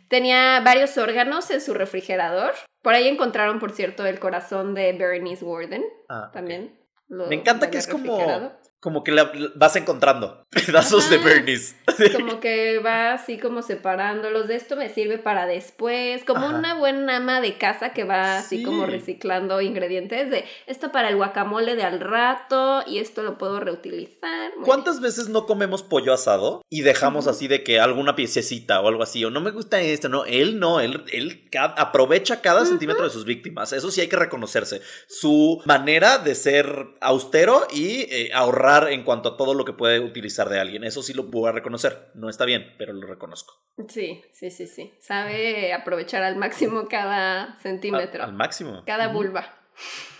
Tenía varios órganos en su refrigerador. Por ahí encontraron, por cierto, el corazón de Berenice Warden. Ah. También. lo Me encanta que es como. Como que la- vas encontrando [laughs] pedazos de. Bernice. Como que va así como separándolos. De esto me sirve para después. Como Ajá. una buena ama de casa que va así Sí. como reciclando ingredientes de esto para el guacamole de al rato y esto lo puedo reutilizar. Muy ¿Cuántas veces no comemos pollo asado y dejamos así de que alguna piececita o algo así? O no me gusta esto, no. Él no, él, él aprovecha cada centímetro de sus víctimas. Eso sí hay que reconocerse. Su manera de ser austero y eh, ahorrar en cuanto a todo lo que puede utilizar de alguien. Eso sí lo voy a reconocer. No está bien, pero lo reconozco. Sí, sí, sí, sí. Sabe aprovechar al máximo cada centímetro. al máximo. Cada vulva.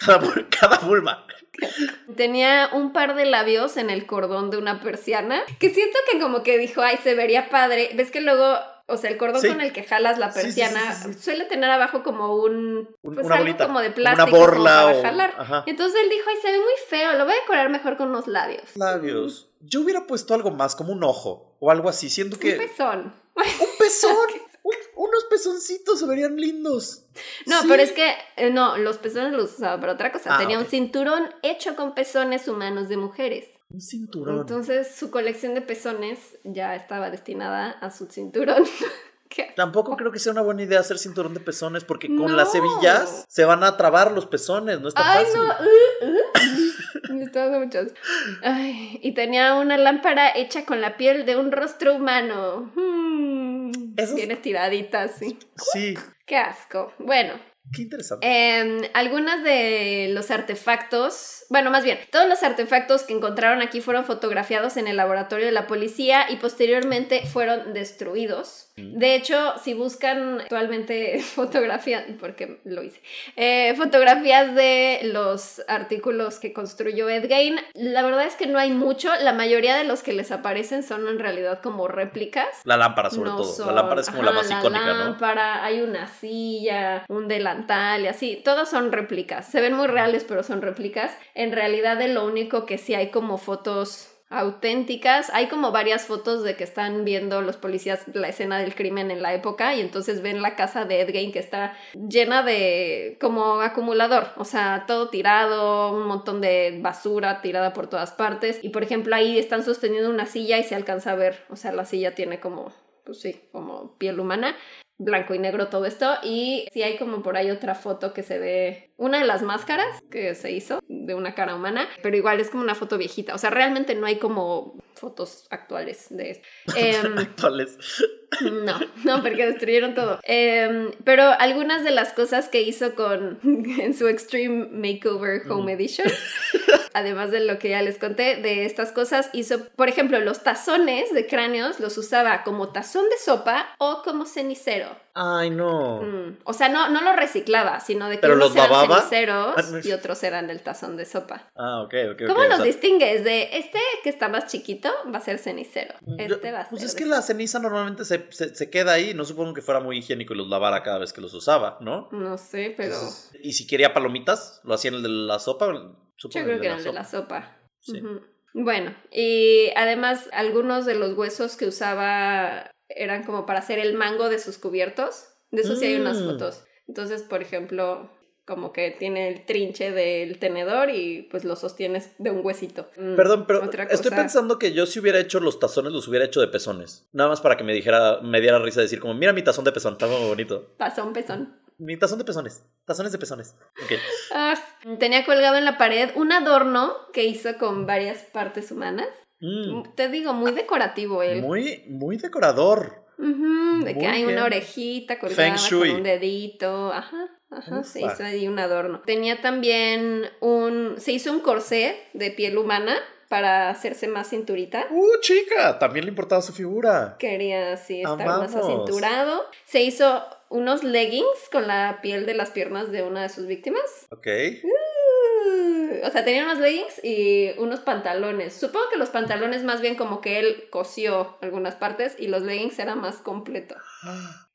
Cada, vul- cada vulva. Tenía un par de labios en el cordón de una persiana que siento que como que dijo, ay, se vería padre. ¿Ves que luego, o sea, el cordón Sí. con el que jalas la persiana sí, sí. suele tener abajo como un, pues una algo bolita, como de plástico una borla como para o- jalar. ajá. Entonces él dijo, ay, se ve muy feo, lo voy a decorar mejor con unos labios. Labios. Yo hubiera puesto algo más, como un ojo o algo así, siendo que. Un pezón. ¡Un pezón! [laughs] Un- unos pezoncitos se verían lindos. No, pero es que, eh, no, los pezones los usaba para otra cosa. Ah, Tenía un cinturón hecho con pezones humanos de mujeres. Un cinturón. Entonces su colección de pezones ya estaba destinada a su cinturón. [laughs] Tampoco creo que sea una buena idea hacer cinturón de pezones porque con No. las hebillas se van a trabar los pezones, no está Ay, fácil. no. uh, uh. [laughs] Me está dando muchas. Ay, y tenía una lámpara hecha con la piel de un rostro humano. Hmm, Eso es- Bien estiradita, sí. Sí, Qué asco. Bueno, qué interesante. eh, algunas de los artefactos, bueno, más bien, todos los artefactos que encontraron aquí fueron fotografiados en el laboratorio de la policía y posteriormente fueron destruidos. De hecho, si buscan actualmente [laughs] fotografías, porque lo hice, eh, fotografías de los artículos que construyó Ed Gein, la verdad es que no hay mucho. La mayoría de los que les aparecen son en realidad como réplicas. La lámpara, sobre No todo. son- la lámpara es como la más icónica, ¿no? lámpara, hay una silla, un delantal y así. Todos son réplicas. Se ven muy reales, pero son réplicas. En realidad, de lo único que sí hay como fotos auténticas. Hay como varias fotos de que están viendo los policías la escena del crimen en la época y entonces ven la casa de Ed Gein que está llena de como acumulador, o sea, todo tirado, un montón de basura tirada por todas partes y por ejemplo ahí están sosteniendo una silla y se alcanza a ver, o sea, la silla tiene como pues sí, como piel humana, blanco y negro todo esto. Y sí hay como por ahí otra foto que se ve, una de las máscaras que se hizo de una cara humana, pero igual es como una foto viejita. O sea, realmente no hay como fotos actuales de esto. [laughs] Em, Actuales. no, no, porque destruyeron todo. Em, pero algunas de las cosas que hizo con [laughs] en su Extreme Makeover Home Edition, [laughs] además de lo que ya les conté, de estas cosas, hizo, por ejemplo, los tazones de cráneos los usaba como tazón de sopa o como cenicero. Ay, no. Mm, O sea, no, no lo reciclaba, sino de que Pero los bababa? Ceniceros Ah, no. y otros eran del tazón de sopa. Ah, ok, ok. ¿Cómo o los sea, distingues? De este que está más chiquito va a ser cenicero. yo- Este va a pues ser. es de que la ceniza normalmente se, se, se queda ahí. No supongo que fuera muy higiénico y los lavara cada vez que los usaba, ¿no? No sé, pero Entonces, y si quería palomitas, lo hacía en el de la sopa. Supongo yo creo el que eran de la sopa. Sí. Bueno, y además algunos de los huesos que usaba eran como para hacer el mango de sus cubiertos. De eso sí hay unas Mm. fotos. Entonces, por ejemplo, como que tiene el trinche del tenedor y pues lo sostienes de un huesito. Mm, Perdón, pero otra estoy cosa- pensando que yo si hubiera hecho los tazones, los hubiera hecho de pezones. Nada más para que me dijera, me diera risa decir como, mira mi tazón de pezón, está muy bonito. Pasó un pezón. Mi tazón de pezones. Tazones de pezones. Ok. Ah, tenía colgado en la pared un adorno que hizo con varias partes humanas. Mm, Te digo, muy decorativo él. muy, muy decorador. De que hay bien. una orejita colgada con un dedito. Ajá, ajá, se hizo ahí un adorno. Tenía también un. Se hizo un corset de piel humana para hacerse más cinturita. ¡Uh, chica! También le importaba su figura. Quería así estar más acinturado. Se hizo unos leggings con la piel de las piernas de una de sus víctimas. Ok. Uh, O sea, tenía unos leggings y unos pantalones. Supongo que los pantalones más bien como que él cosió algunas partes y los leggings eran más completo.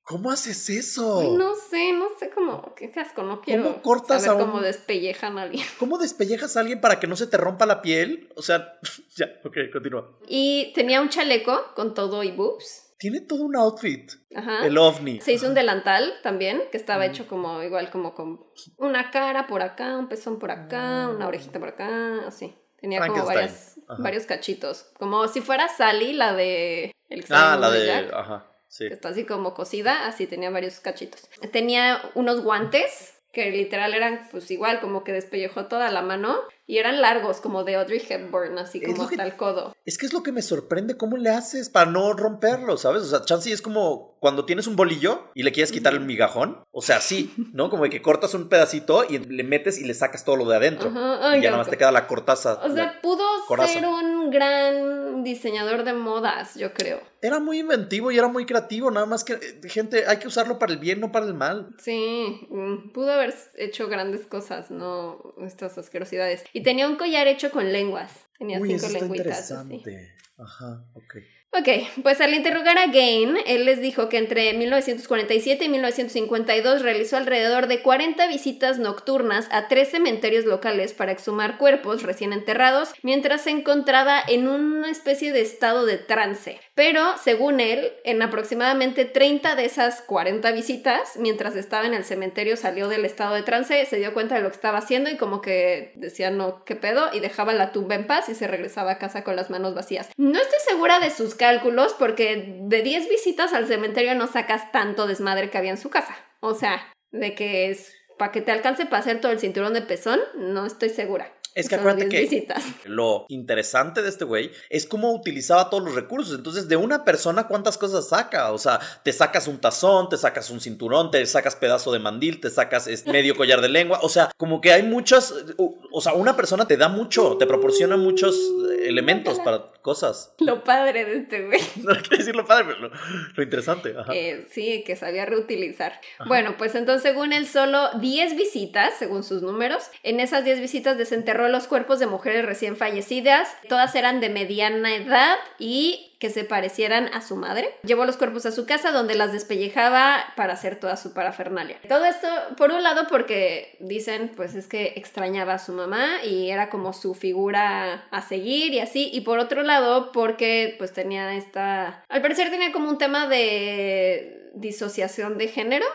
¿Cómo haces eso? No sé, no sé cómo, qué asco, no quiero cortas saber a un- cómo despellejan a alguien. ¿Cómo despellejas a alguien para que no se te rompa la piel? O sea, [laughs] ya, ok, continúa. Y tenía un chaleco con todo y boobs. Tiene todo un outfit. Ajá. El ovni. Se hizo un delantal también, que estaba Mm. hecho como igual como con una cara por acá, un pezón por acá, Mm. una orejita por acá, así. Tenía como varias, varios cachitos. Como si fuera Sally, la de El Ah, la de. Jack, Ajá, que está así como cosida, así tenía varios cachitos. Tenía unos guantes que literal eran pues igual como que despellejó toda la mano y eran largos como de Audrey Hepburn, así como que- hasta el codo. Es que es lo que me sorprende, ¿cómo le haces para no romperlo, sabes? O sea, Chansey es como cuando tienes un bolillo y le quieres quitar el migajón. O sea, sí, ¿no? Como de que cortas un pedacito y le metes y le sacas todo lo de adentro. Ajá, ay, y ya nada más te queda la cortaza. O sea, pudo coraza. ser un gran diseñador de modas, yo creo. Era muy inventivo y era muy creativo, nada más que, eh, gente, hay que usarlo para el bien, no para el mal. Sí, mm, pudo haber hecho grandes cosas, no estas asquerosidades. Y tenía un collar hecho con lenguas. Tenía Uy, cinco eso está así. interesante. Ajá, ok. Ok, pues al interrogar a Gain, él les dijo que entre 1947 y 1952 realizó alrededor de 40 visitas nocturnas a tres cementerios locales para exhumar cuerpos recién enterrados, mientras se encontraba en una especie de estado de trance. Pero, según él, en aproximadamente 30 de esas 40 visitas, mientras estaba en el cementerio salió del estado de trance, se dio cuenta de lo que estaba haciendo y como que decía no, qué pedo, y dejaba la tumba en paz y se regresaba a casa con las manos vacías. No estoy segura de sus cálculos porque de 10 visitas al cementerio no sacas tanto desmadre que había en su casa. O sea, de que es para que te alcance para hacer todo el cinturón de pezón, no estoy segura. Es que acuérdate 10 que visitas. lo interesante de este güey es cómo utilizaba todos los recursos. Entonces, de una persona, ¿cuántas cosas saca? O sea, te sacas un tazón, te sacas un cinturón, te sacas pedazo de mandil, te sacas [laughs] medio collar de lengua. O sea, como que hay muchas. O, o sea, una persona te da mucho, te proporciona muchos eh, elementos para cosas. Lo padre de este güey. [laughs] No quiero decir lo padre, pero lo, lo interesante. Ajá. Eh, sí, que sabía reutilizar. Bueno, pues entonces, según él, solo 10 visitas, según sus números. En esas 10 visitas desenterró los cuerpos de mujeres recién fallecidas. Todas eran de mediana edad y que se parecieran a su madre. Llevó los cuerpos a su casa donde las despellejaba para hacer toda su parafernalia. Todo esto, por un lado, porque dicen, pues es que extrañaba a su mamá y era como su figura a seguir y así. Y por otro lado, porque pues tenía esta... Al parecer tenía como un tema de disociación de género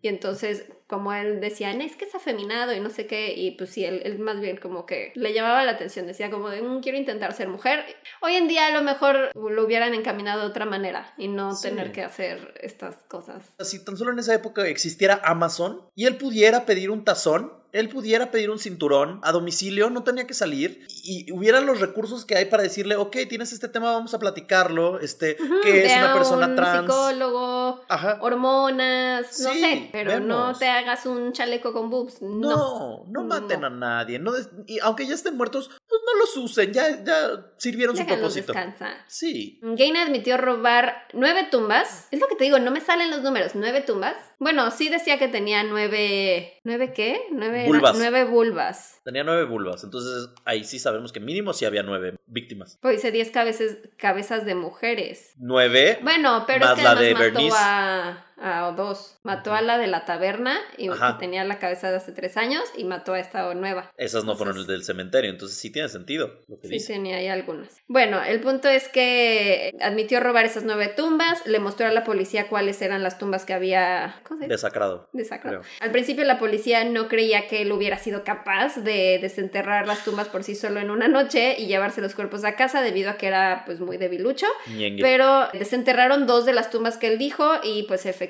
y entonces como él decía, "No, es que es afeminado y no sé qué, y pues sí, él, él más bien como que le llamaba la atención, decía como de, "Mm, quiero intentar ser mujer. Hoy en día a lo mejor lo hubieran encaminado de otra manera y no Sí. tener que hacer estas cosas. Si tan solo en esa época existiera Amazon y él pudiera pedir un tazón, él pudiera pedir un cinturón a domicilio, no tenía que salir y hubiera los recursos que hay para decirle, ok, tienes este tema, vamos a platicarlo, este, que es una persona un trans. psicólogo, Ajá. hormonas, no Sí, sé, pero no te hagas un chaleco con boobs. No. No, no maten No. a nadie. No des- y aunque ya estén muertos, pues no los usen. Ya, ya sirvieron su propósito. descansar. Sí. Gain admitió robar nueve tumbas. Es lo que te digo, no me salen los números. ¿Nueve tumbas? Bueno, sí decía que tenía nueve... ¿Nueve qué? Nueve nueve, Vulvas. nueve vulvas. Tenía nueve vulvas. Entonces ahí sí sabemos que mínimo sí había nueve víctimas. Pues dice 10 cabezas, cabezas de mujeres. Nueve. Bueno, pero Más es que la de mató Bernice. a, a dos. Mató a la de la taberna y que tenía la cabeza de hace tres años y mató a esta nueva. Esas no fueron Entonces- del cementerio. Entonces sí tiene sentido lo que Sí, dice. tenía ahí algunas. Bueno, el punto es que admitió robar esas nueve tumbas, le mostró a la policía cuáles eran las tumbas que había... Desacrado. Desacrado. creo. Al principio la policía no creía que él hubiera sido capaz de desenterrar las tumbas por sí solo en una noche y llevarse los cuerpos a casa debido a que era pues muy debilucho. Ñengue. Pero desenterraron dos de las tumbas que él dijo y pues efectivamente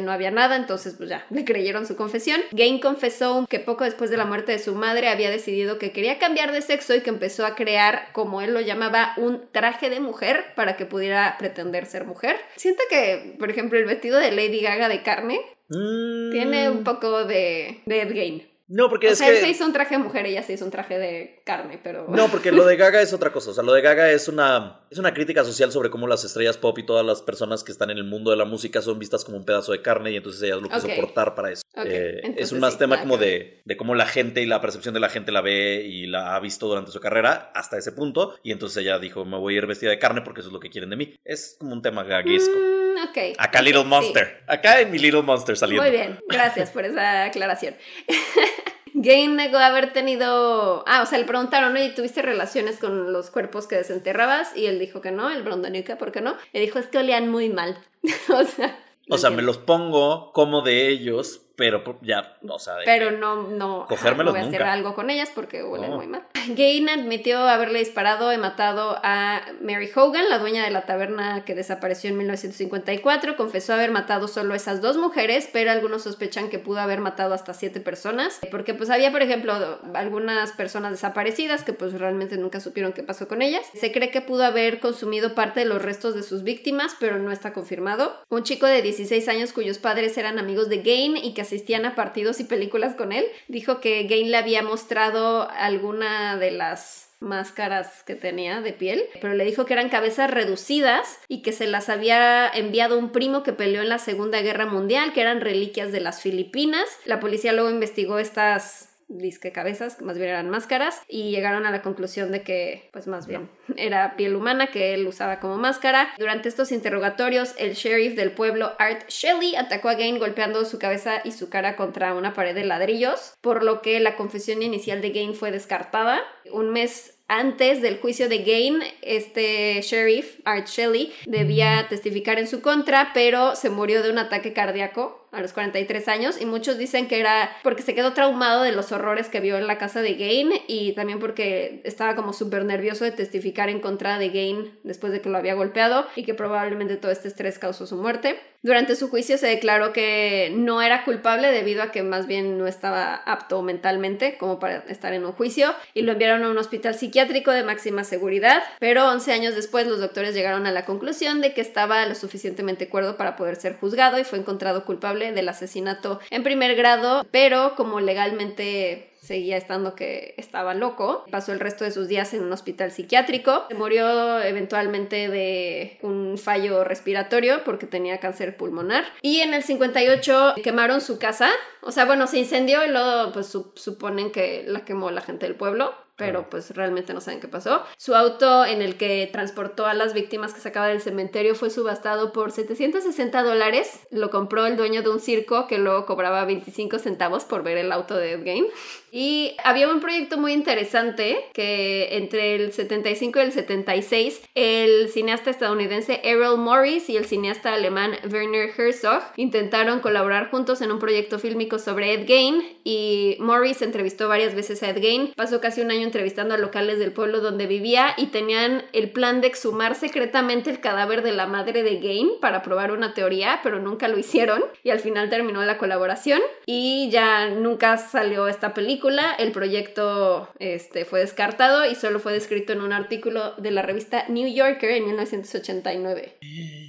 no había nada, entonces pues ya [laughs] le creyeron su confesión. Gain confesó que poco después de la muerte de su madre había decidido que quería cambiar de sexo y que empezó a crear, como él lo llamaba, un traje de mujer para que pudiera pretender ser mujer. Siento que, por ejemplo, el vestido de Lady Gaga de carne Mm, tiene un poco de, de Ed Gein. No, porque O es sea, él que. se hizo un traje de mujer, ella se hizo un traje de carne, pero... [laughs] No, porque lo de Gaga es otra cosa. O sea, lo de Gaga es una, es una crítica social sobre cómo las estrellas pop y todas las personas que están en el mundo de la música son vistas como un pedazo de carne y entonces ella lo quiso Ok. cortar para eso. Eh, es un más sí, tema como que de, de cómo la gente y la percepción de la gente la ve y la ha visto durante su carrera hasta ese punto. Y entonces ella dijo, me voy a ir vestida de carne porque eso es lo que quieren de mí. Es como un tema gaguesco. Mm, ok. Acá ok, Little sí. Monster. Acá en mi Little Monster saliendo. Muy bien, gracias por esa aclaración. [laughs] Gain negó haber tenido. Ah, o sea, le preguntaron, oye, ¿tuviste relaciones con los cuerpos que desenterrabas? Y él dijo que no, el Brondonica, ¿por qué no? Le dijo, es que olían muy mal. [laughs] o sea. O sea, me los pongo como de ellos, pero por- ya, o sea, de Pero no, no, Cogérmelos no voy a hacer nunca. algo con ellas porque huelen No. muy mal. [laughs] Gain admitió haberle disparado y matado a Mary Hogan, la dueña de la taberna que desapareció en 1954. Confesó haber matado solo esas dos mujeres, pero algunos sospechan que pudo haber matado hasta siete personas. Porque pues había, por ejemplo, algunas personas desaparecidas que pues realmente nunca supieron qué pasó con ellas. Se cree que pudo haber consumido parte de los restos de sus víctimas, pero no está confirmado. Un chico de 16 años cuyos padres eran amigos de Gain y que asistían a partidos y películas con él, dijo que Gain le había mostrado alguna de las máscaras que tenía de piel, pero le dijo que eran cabezas reducidas y que se las había enviado un primo que peleó en la Segunda Guerra Mundial, que eran reliquias de las Filipinas. La policía luego investigó estas disque cabezas, que más bien eran máscaras, y llegaron a la conclusión de que, pues más bien, era piel humana que él usaba como máscara. Durante estos interrogatorios, el sheriff del pueblo, Art Shelley, atacó a Gain golpeando su cabeza y su cara contra una pared de ladrillos, por lo que la confesión inicial de Gain fue descartada. Un mes antes del juicio de Gain, este sheriff, Art Shelley, debía testificar en su contra, pero se murió de un ataque cardíaco a los 43 años y muchos dicen que era porque se quedó traumado de los horrores que vio en la casa de Gain y también porque estaba como súper nervioso de testificar en contra de Gain después de que lo había golpeado y que probablemente todo este estrés causó su muerte. Durante su juicio se declaró que no era culpable debido a que más bien no estaba apto mentalmente como para estar en un juicio y lo enviaron a un hospital psiquiátrico de máxima seguridad, pero 11 años después los doctores llegaron a la conclusión de que estaba lo suficientemente cuerdo para poder ser juzgado y fue encontrado culpable del asesinato en primer grado, pero como legalmente seguía estando que estaba loco. Pasó el resto de sus días en un hospital psiquiátrico. Murió eventualmente de un fallo respiratorio porque tenía cáncer pulmonar. Y en el 58 quemaron su casa. O sea, bueno, se incendió y luego pues su- suponen que la quemó la gente del pueblo. Pero pues realmente no saben qué pasó. Su auto en el que transportó a las víctimas que sacaba del cementerio fue subastado por 760 dólares. Lo compró el dueño de un circo que luego cobraba 25 centavos por ver el auto de Ed Gein. Y había un proyecto muy interesante que entre el 75 y el 76 el cineasta estadounidense Errol Morris y el cineasta alemán Werner Herzog intentaron colaborar juntos en un proyecto fílmico sobre Ed Gein y Morris entrevistó varias veces a Ed Gein. Pasó casi un año entrevistando a locales del pueblo donde vivía y tenían el plan de exhumar secretamente el cadáver de la madre de Gain para probar una teoría, pero nunca lo hicieron y al final terminó la colaboración y ya nunca salió esta película. El proyecto este, fue descartado y solo fue descrito en un artículo de la revista New Yorker en 1989.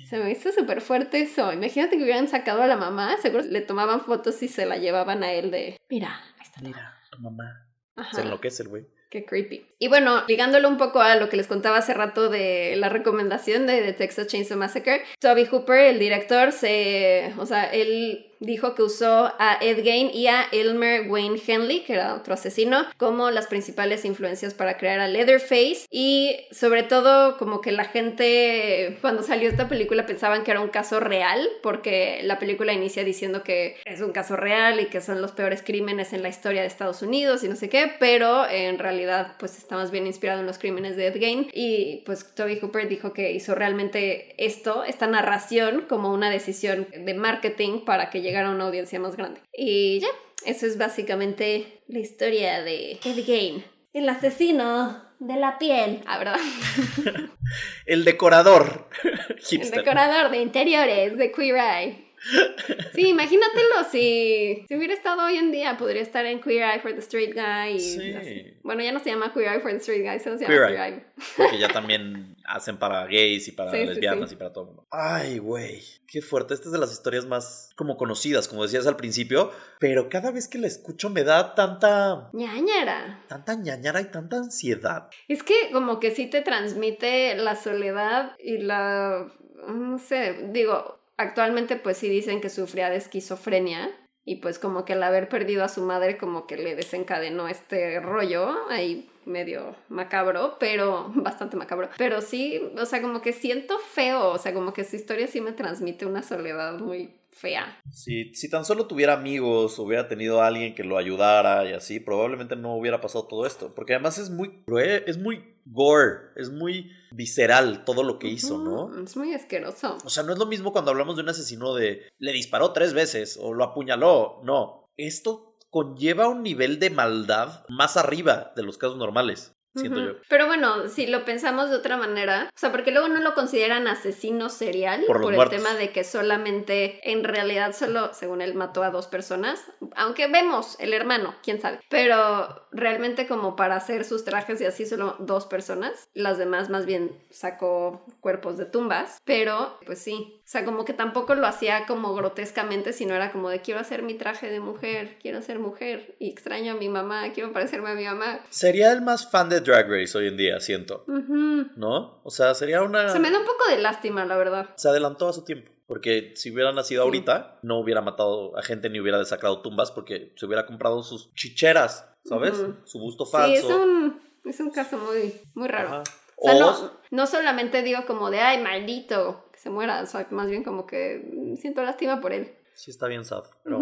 Se me hizo súper fuerte eso. Imagínate que hubieran sacado a la mamá, seguro le tomaban fotos y se la llevaban a él de... Mira, ahí está. Mira, tu mamá. Ajá. Se enloquece el güey. Qué creepy. Y bueno, ligándolo un poco a lo que les contaba hace rato de la recomendación de The Texas Chainsaw Massacre, Toby Hooper, el director, se, o sea, él dijo que usó a Ed Gein y a Elmer Wayne Henley, que era otro asesino, como las principales influencias para crear a Leatherface. Y sobre todo como que la gente cuando salió esta película pensaban que era un caso real porque la película inicia diciendo que es un caso real y que son los peores crímenes en la historia de Estados Unidos y no sé qué, pero en realidad pues está más bien inspirado en los crímenes de Ed Gein. Y pues Toby Hooper dijo que hizo realmente esto, esta narración como una decisión de marketing para que llegara a una audiencia más grande. Y ya, eso es básicamente la historia de Ed Gein. El asesino de la piel. Ah, ¿verdad? [laughs] el decorador. el decorador de interiores de Queer Eye. Sí, imagínatelo si, si hubiera estado hoy en día, podría estar en Queer Eye for the Straight Guy. sí. Bueno, ya no se llama Queer Eye for the Straight Guy, se llama Queer, Eye. Porque ya también hacen para gays y para lesbianas y para todo el mundo. Ay, güey, qué fuerte. Esta es de las historias más como conocidas, como decías al principio, pero cada vez que la escucho me da tanta... ñañara. Tanta ñañara y tanta ansiedad. Es que como que sí te transmite la soledad y la... No sé, digo, actualmente pues sí dicen que sufría de esquizofrenia y pues como que el haber perdido a su madre como que le desencadenó este rollo ahí medio macabro, pero [laughs] bastante macabro. Pero sí, o sea, como que siento feo, o sea, como que su historia sí me transmite una soledad muy fea. Si, si tan solo tuviera amigos, hubiera tenido a alguien que lo ayudara y así, probablemente no hubiera pasado todo esto. Porque además es muy es muy gore, es muy visceral todo lo que hizo, ¿no? Es muy asqueroso. O sea, no es lo mismo cuando hablamos de un asesino de le disparó tres veces o lo apuñaló. No, esto conlleva un nivel de maldad más arriba de los casos normales siento yo. Pero bueno, si lo pensamos de otra manera, o sea, porque luego no lo consideran asesino serial por, el tema de que solamente, en realidad solo, según él, mató a dos personas, aunque vemos el hermano, quién sabe, pero realmente como para hacer sus trajes y así solo dos personas, las demás más bien sacó cuerpos de tumbas, pero pues sí, sea, como que tampoco lo hacía como grotescamente, sino era como de quiero hacer mi traje de mujer, quiero ser mujer y extraño a mi mamá, quiero parecerme a mi mamá. Sería el más fan de Drag Race hoy en día, siento. ¿No? O sea, sería una... Se me da un poco de lástima, la verdad. Se adelantó a su tiempo. Porque si hubiera nacido ahorita, no hubiera matado a gente ni hubiera desacrado tumbas porque se hubiera comprado sus chicheras, ¿sabes? Su busto falso. Sí, es un, es un caso muy, muy raro. O sea, no, no solamente digo como de, ay, maldito, se muera, o sea, más bien como que siento lástima por él. Sí, está bien sad, pero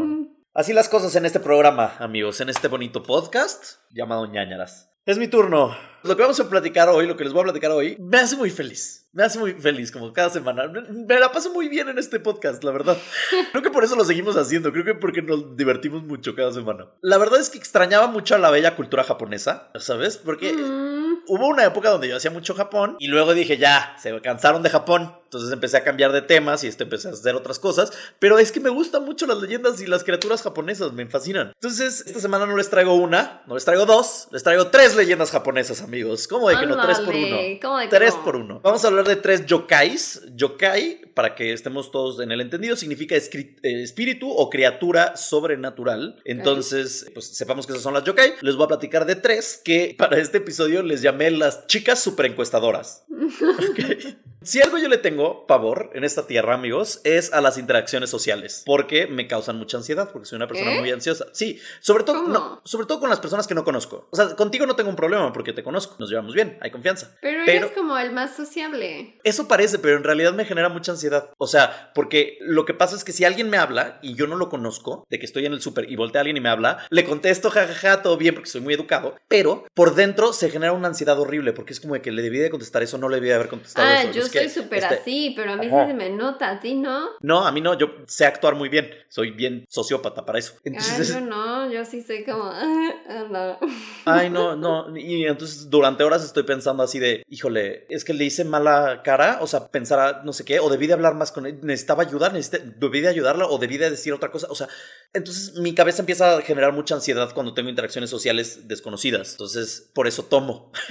Así las cosas en este programa, amigos, en este bonito podcast llamado ñañaras. Es mi turno. Lo que vamos a platicar hoy, lo que les voy a platicar hoy, me hace muy feliz. Me hace muy feliz, como cada semana. Me la paso muy bien en este podcast, la verdad. [laughs] Creo que por eso lo seguimos haciendo. Creo que porque nos divertimos mucho cada semana. La verdad es que extrañaba mucho a la bella cultura japonesa, ¿sabes? Porque mm. Hubo una época donde yo hacía mucho Japón y luego dije, ya, se cansaron de Japón. Entonces empecé a cambiar de temas y este empecé a hacer otras cosas. Pero es que me gustan mucho las leyendas y las criaturas japonesas, me fascinan. Entonces, esta semana no les traigo una, no les traigo dos, les traigo tres leyendas japonesas, amigos. ¿Cómo de que no? Tres por uno. ¿Cómo de que Tres por uno. Vamos a hablar de tres yokais. Yokai, para que estemos todos en el entendido, significa eh, espíritu o criatura sobrenatural. Entonces, pues sepamos que esas son las yokai. Les voy a platicar de tres que para este episodio les llamé las chicas super encuestadoras. Si algo yo le tengo pavor en esta tierra, amigos, es a las interacciones sociales, porque me causan mucha ansiedad, porque soy una persona ¿Eh? muy ansiosa. Sí, sobre todo, sobre todo con las personas que no conozco. O sea, contigo no tengo un problema porque te conozco, nos llevamos bien, hay confianza. Pero, eres como el más sociable. Eso parece, pero en realidad me genera mucha ansiedad. O sea, porque lo que pasa es que si alguien me habla y yo no lo conozco, de que estoy en el súper y voltea a alguien y me habla, le contesto jajaja, todo bien porque soy muy educado, pero por dentro se genera una ansiedad horrible porque es como de que le debí de contestar eso, no le debí de haber contestado ah, eso. Yo soy súper este, así, pero a mí se me nota, a ti no. No, a mí no, yo sé actuar muy bien, soy bien sociópata para eso. Entonces... yo no, yo sí soy como... [laughs] Ah, Ay, no, no, y entonces durante horas estoy pensando así de, híjole, es que le hice mala cara, o sea, pensar no sé qué, o debí de hablar más con él, necesitaba ayudar, debí de ayudarla, o debí de decir otra cosa, o sea, entonces mi cabeza empieza a generar mucha ansiedad cuando tengo interacciones sociales desconocidas, entonces por eso tomo. [laughs]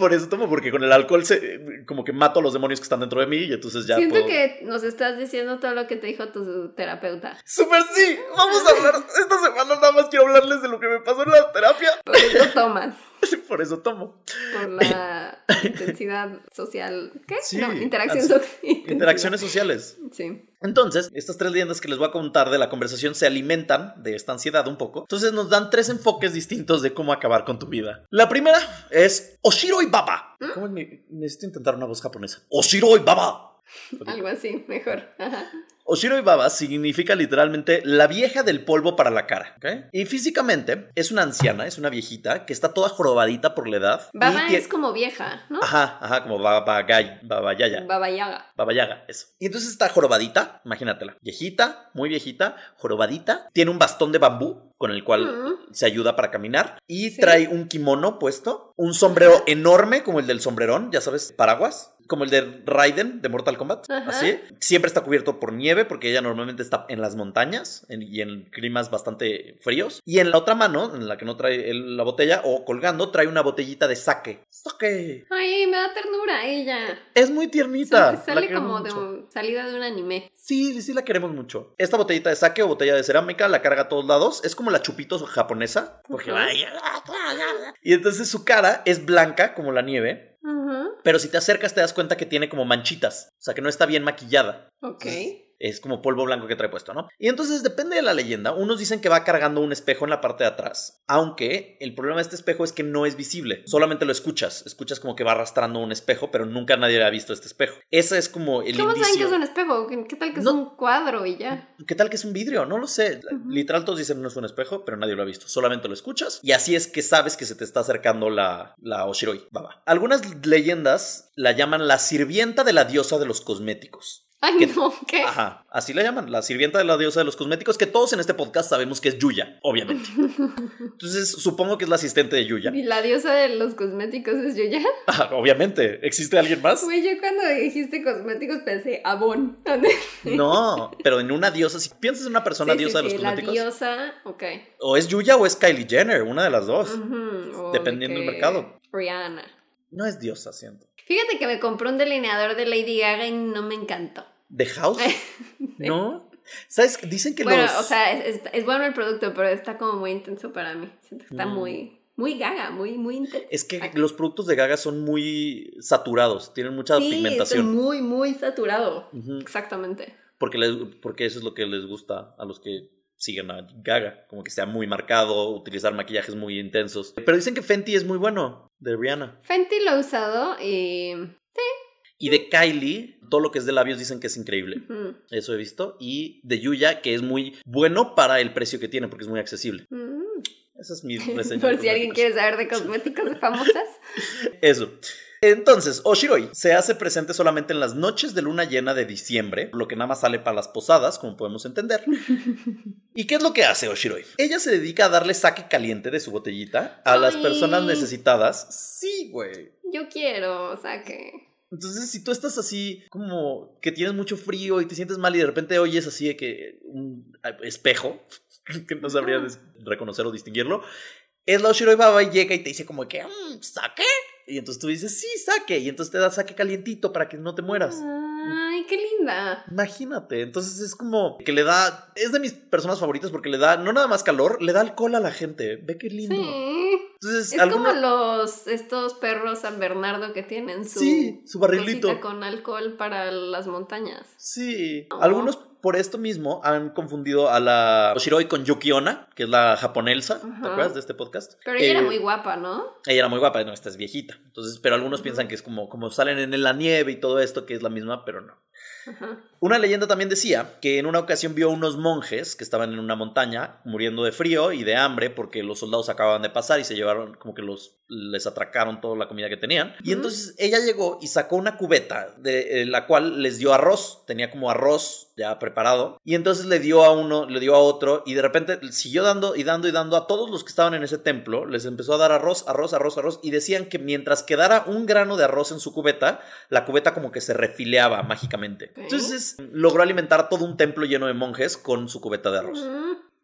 por eso tomo, porque con el alcohol se, como que mato a los demonios que están dentro de mí y entonces ya. Siento que nos estás diciendo todo lo que te dijo tu terapeuta. ¡Súper sí! Vamos a hablar. Esta semana nada más quiero hablarles de lo que me pasó en la terapia. Por eso tomas. [laughs] Por eso tomo. Por la [laughs] intensidad social. ¿Qué? Sí, no, interacción social. [laughs] Interacciones sociales. Sí. Entonces, estas tres leyendas que les voy a contar de la conversación se alimentan de esta ansiedad un poco. Entonces nos dan tres enfoques distintos de cómo acabar con tu vida. La primera es Oshiroi Baba. ¿Cómo es mi- Necesito intentar una voz japonesa. Oshiroi Baba. Algo así, mejor. Ajá. Oshiroi Baba significa literalmente la vieja del polvo para la cara. ¿ok? Y físicamente es una anciana, es una viejita que está toda jorobadita por la edad. Baba es como vieja, ¿no? Ajá, ajá, como Baba Yaga. Baba Yaga, eso. Y entonces está jorobadita, imagínatela. Viejita, muy viejita, jorobadita. Tiene un bastón de bambú con el cual Mm. se ayuda para caminar. Y Sí. trae un kimono puesto. Un sombrero enorme como el del sombrerón, ya sabes, paraguas. Como el de Raiden de Mortal Kombat. Ajá. Así. Siempre está cubierto por nieve porque ella normalmente está en las montañas en- y en climas bastante fríos. Y en la otra mano, en la que no trae el- la botella o colgando, trae una botellita de sake. ¡Sake! Ay, me da ternura ella. Es muy tiernita. Sí, sale como de un- salida de un anime. Sí, sí la queremos mucho. Esta botellita de sake o botella de cerámica la carga a todos lados. Es como la chupito japonesa. Porque Ujú. Y entonces su cara es blanca como la nieve. Ujú. Pero si te acercas te das cuenta que tiene como manchitas. O sea que no está bien maquillada. Ok. Es como polvo blanco que trae puesto, ¿no? Y entonces depende de la leyenda. Unos dicen que va cargando un espejo en la parte de atrás. Aunque el problema de este espejo es que no es visible. Solamente lo escuchas. Escuchas como que va arrastrando un espejo, pero nunca nadie ha visto este espejo. Ese es como el ¿Cómo saben que es un espejo? ¿Qué, tal que No. es un cuadro y ya? ¿Qué tal que es un vidrio? No lo sé. Literal todos dicen no es un espejo, pero nadie lo ha visto. Solamente lo escuchas y así es que sabes que se te está acercando la, la Oshiroi Baba. Algunas leyendas la llaman la sirvienta de la diosa de los cosméticos. Ay, no, ¿qué? Ajá, así la llaman, la sirvienta de la diosa de los cosméticos, que todos en este podcast sabemos que es Yuya, obviamente. [laughs] Entonces supongo que es la asistente de Yuya. ¿Y la diosa de los cosméticos es Yuya? Ajá, obviamente. ¿Existe alguien más? Güey, yo cuando dijiste cosméticos pensé Avon. [laughs] No, pero en una diosa, si piensas en una persona Sí, sí, diosa de los sí, La cosméticos, diosa, ok. o es Yuya o es Kylie Jenner, una de las dos. Dependiendo de del mercado. Rihanna. No es diosa, siento. Fíjate que me compré un delineador de Lady Gaga y no me encantó. ¿The House? [laughs] ¿No? ¿Sabes? Dicen que bueno, los... o sea, es, es- es bueno el producto, pero está como muy intenso para mí. Siento que está Mm. muy, muy gaga, muy, muy intenso. Es que los productos de Gaga son muy saturados, tienen mucha sí, pigmentación. muy, muy saturado. Exactamente. porque, les- porque eso es lo que les gusta a los que siguen a Gaga, como que sea muy marcado, utilizar maquillajes muy intensos. Pero dicen que Fenty es muy bueno, de Rihanna. Fenty lo he usado y... Y de Kylie, todo lo que es de labios dicen que es increíble. Eso he visto. Y de Yuya, que es muy bueno para el precio que tiene, porque es muy accesible. mm. Esa es mi [laughs] reseña. Por si alguien quiere saber de cosméticos de famosas. [laughs] Eso. Entonces, Oshiroi se hace presente solamente en las noches de luna llena de diciembre, lo que nada más sale para las posadas, como podemos entender. [laughs] ¿Y qué es lo que hace Oshiroi? Ella se dedica a darle saque caliente de su botellita a las personas necesitadas. Sí, güey. Yo quiero, o sea que... Entonces, si tú estás así, como que tienes mucho frío y te sientes mal y de repente oyes así de que un espejo, [laughs] que no sabría des- reconocer o distinguirlo, es la Oshiroi Baba y llega y te dice como que, "Mm, ¿saque? Y entonces tú dices, sí, saque. Y entonces te da saque calientito para que no te mueras. Ay, qué linda. Imagínate, entonces es como que le da, es de mis personas favoritas porque le da no nada más calor, le da alcohol a la gente. Ve qué lindo. Sí. Entonces, Es como los estos perros San Bernardo que tienen su, Sí, su barrilito. con alcohol para las montañas. Sí, algunos por esto mismo han confundido a la Oshiroi con Yuki Onna, que es la japonesa, ¿te acuerdas de este podcast? Pero ella era Eh, muy guapa, ¿no? Ella era muy guapa, no, esta es viejita. Entonces, pero algunos piensan que es como, como salen en la nieve y todo esto, que es la misma, pero no. Ajá. Una leyenda también decía que en una ocasión vio unos monjes que estaban en una montaña muriendo de frío y de hambre porque los soldados acababan de pasar y se llevaron como que los les atracaron toda la comida que tenían. Y entonces ella llegó y sacó una cubeta de eh, la cual les dio arroz, tenía como arroz ya preparado y entonces le dio a uno, le dio a otro y de repente siguió dando y dando y dando a todos los que estaban en ese templo, les empezó a dar arroz, arroz, arroz, arroz y decían que mientras quedara un grano de arroz en su cubeta, la cubeta como que se refileaba mágicamente. Entonces logró alimentar todo un templo lleno de monjes con su cubeta de arroz.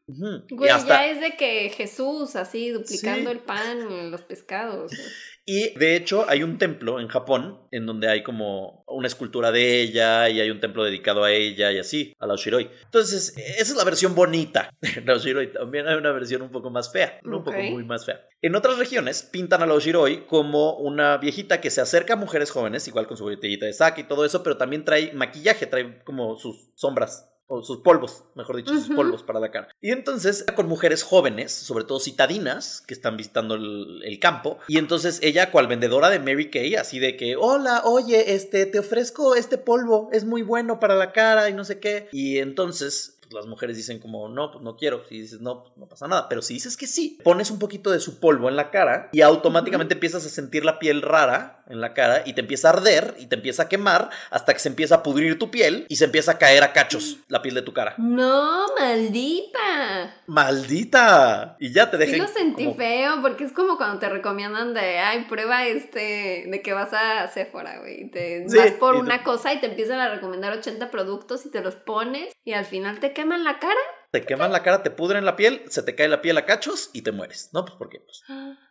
Y Güey, hasta- ya es de que Jesús, así, duplicando Sí. el pan, los pescados. [laughs] Y de hecho hay un templo en Japón en donde hay como una escultura de ella y hay un templo dedicado a ella y así, a la Oshiroi. Entonces, esa es la versión bonita de [laughs] la Oshiroi. También hay una versión un poco más fea, ¿no? un poco muy más fea. En otras regiones pintan a la Oshiroi como una viejita que se acerca a mujeres jóvenes, igual con su botellita de sake y todo eso, pero también trae maquillaje, trae como sus sombras. O sus polvos, mejor dicho, sus polvos para la cara. Y entonces, con mujeres jóvenes, sobre todo citadinas, que están visitando el, el campo. Y entonces ella, cual vendedora de Mary Kay, así de que, hola, oye, este, te ofrezco este polvo, es muy bueno para la cara y no sé qué. Y entonces pues, las mujeres dicen como, no, pues no quiero. Si dices no, pues no pasa nada. Pero si dices que sí, pones un poquito de su polvo en la cara y automáticamente empiezas a sentir la piel rara en la cara y te empieza a arder y te empieza a quemar hasta que se empieza a pudrir tu piel y se empieza a caer a cachos la piel de tu cara. No, maldita. ¡Maldita! Y ya te deja. Sí lo sentí como- feo, porque es como cuando te recomiendan de, ay, prueba este, de que vas a Sephora, güey. Te Sí, vas por te- una cosa y te empiezan a recomendar 80 productos y te los pones y al final te queman la cara. Te queman la cara, te pudren la piel, se te cae la piel a cachos y te mueres. ¿No? Pues porque, pues,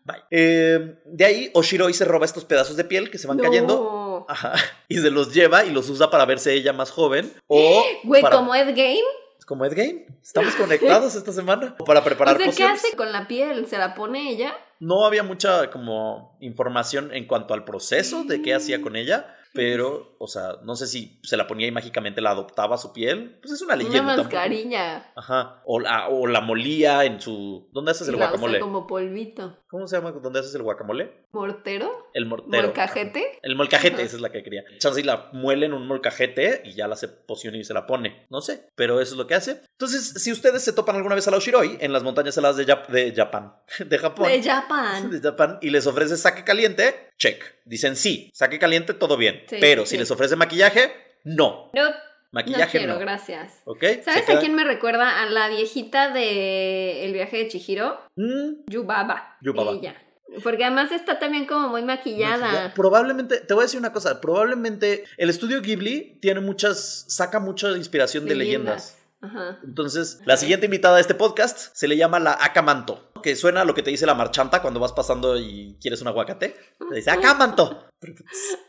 bye. Eh, de ahí, Oshiroi se roba estos pedazos de piel que se van No. cayendo. Ajá. [laughs] Y se los lleva y los usa para verse ella más joven. O. [gasps] Güey, para- como Ed Game. Como Ed Game. Estamos conectados esta semana. O para preparar O sea, ¿qué hace con la piel? ¿Se la pone ella? No había mucha como información en cuanto al proceso de qué hacía con ella. Pero, o sea, no sé si se la ponía y mágicamente la adoptaba a su piel. Pues es una leyenda. Una mascarilla. Ajá. O la, o la molía en su. ¿Dónde haces el la usa guacamole? como polvito. ¿Cómo se llama? ¿Dónde haces el guacamole? ¿Mortero? El mortero. ¿Molcajete? El molcajete, Ajá. esa es la que quería. Chance y la muele en un molcajete y ya la hace poción y se la pone. No sé, pero eso es lo que hace. Entonces, si ustedes se topan alguna vez a la Oshiroi en las montañas heladas de, Jap- [laughs] de Japón, de Japón, [laughs] De Japan. de Japón, y les ofrece saque caliente, check. Dicen sí, saque caliente, todo bien. Sí, pero sí. si les ofrece maquillaje, no. No, no Maquillaje quiero, no. gracias. ¿Ok? ¿Sabes a quién me recuerda? A la viejita de El viaje de Chihiro. Mm, Yubaba. Yubaba. Ella. Porque además está también como muy maquillada. Maquilla- Probablemente, te voy a decir una cosa, probablemente el estudio Ghibli tiene muchas, saca mucha inspiración de leyendas. Ajá. Entonces, la siguiente invitada a este podcast se le llama la Acamanto, que suena a lo que te dice la marchanta cuando vas pasando y quieres un aguacate. Te dice Acamanto. [laughs]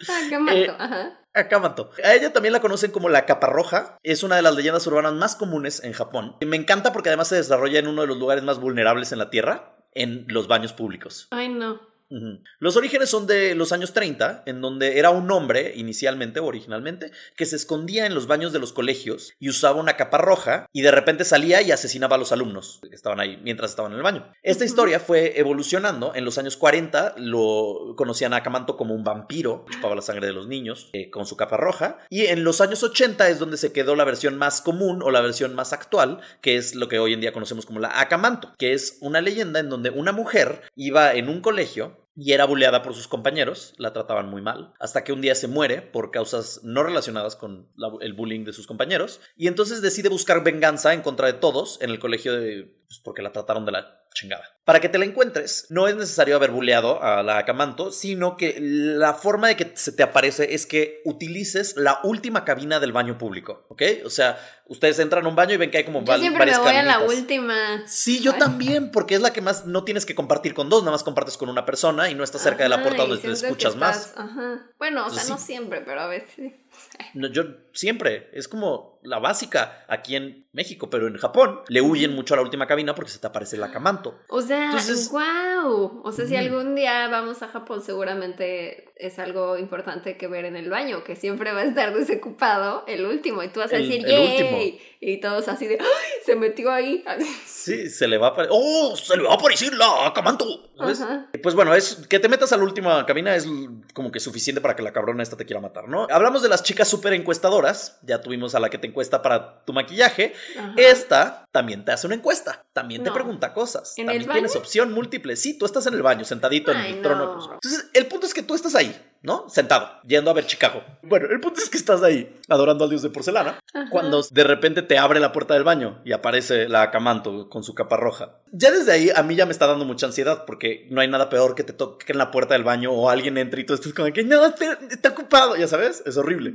Ah, qué mato. Eh, Ajá. Acamanto. A ella también la conocen como la caparroja. Es una de las leyendas urbanas más comunes en Japón. Me encanta porque además se desarrolla en uno de los lugares más vulnerables en la Tierra, en los baños públicos. Ay, no. Los orígenes son de los años 30, en donde era un hombre, inicialmente o originalmente, que se escondía en los baños de los colegios y usaba una capa roja y de repente salía y asesinaba a los alumnos que estaban ahí mientras estaban en el baño. Esta historia fue evolucionando. En los años 40 lo conocían a Akamanto como un vampiro, chupaba la sangre de los niños eh, con su capa roja. Y en los años 80 es donde se quedó la versión más común o la versión más actual, que es lo que hoy en día conocemos como la Akamanto, que es una leyenda en donde una mujer iba en un colegio y era buleada por sus compañeros, la trataban muy mal, hasta que un día se muere por causas no relacionadas con el bullying de sus compañeros, y entonces decide buscar venganza en contra de todos en el colegio de, pues, porque la trataron de la chingada. Para que te la encuentres, no es necesario haber buleado a la Acamanto, sino que la forma de que se te aparece es que utilices la última cabina del baño público, ¿ok? O sea, ustedes entran a un baño y ven que hay como Yo siempre me varias voy a la última. Sí, yo también, porque es la que más no tienes que compartir con dos, nada más compartes con una persona y no estás cerca de la Ajá, puerta donde te escuchas más. Ajá. Bueno, o sea, no siempre, pero a veces sí. [laughs] No, yo siempre, es como la básica aquí en México, pero en Japón le huyen mucho a la última cabina porque se te aparece la camanto. O sea, Entonces- wow. O sea, si algún día vamos a Japón, seguramente es algo importante que ver en el baño, que siempre va a estar desocupado el último. Y tú vas a El- decir, el. ¡yay! Y todos así de, ¡ay! Se metió ahí. Sí, se le va a aparecer. ¡Oh! ¡Se le va a aparecer la camanto! Pues bueno, es que te metas a la última cabina es como que suficiente para que la cabrona esta te quiera matar, ¿no? Hablamos de las chicas súper encuestadoras. Ya tuvimos a la que te encuesta para tu maquillaje. Ajá. Esta también te hace una encuesta, también te pregunta cosas, ¿En también el tienes opción múltiple. Sí, tú estás en el baño, sentadito en el no. trono. Entonces, el punto es que tú estás ahí, ¿no? Sentado, yendo a ver Chicago. Bueno, el punto es que estás ahí, adorando al dios de porcelana, Ajá. cuando de repente te abre la puerta del baño y aparece la Acamanto con su capa roja. Ya desde ahí a mí ya me está dando mucha ansiedad porque no hay nada peor que te toque en la puerta del baño o alguien entre y tú estés como que no, está ocupado, ya sabes, es horrible.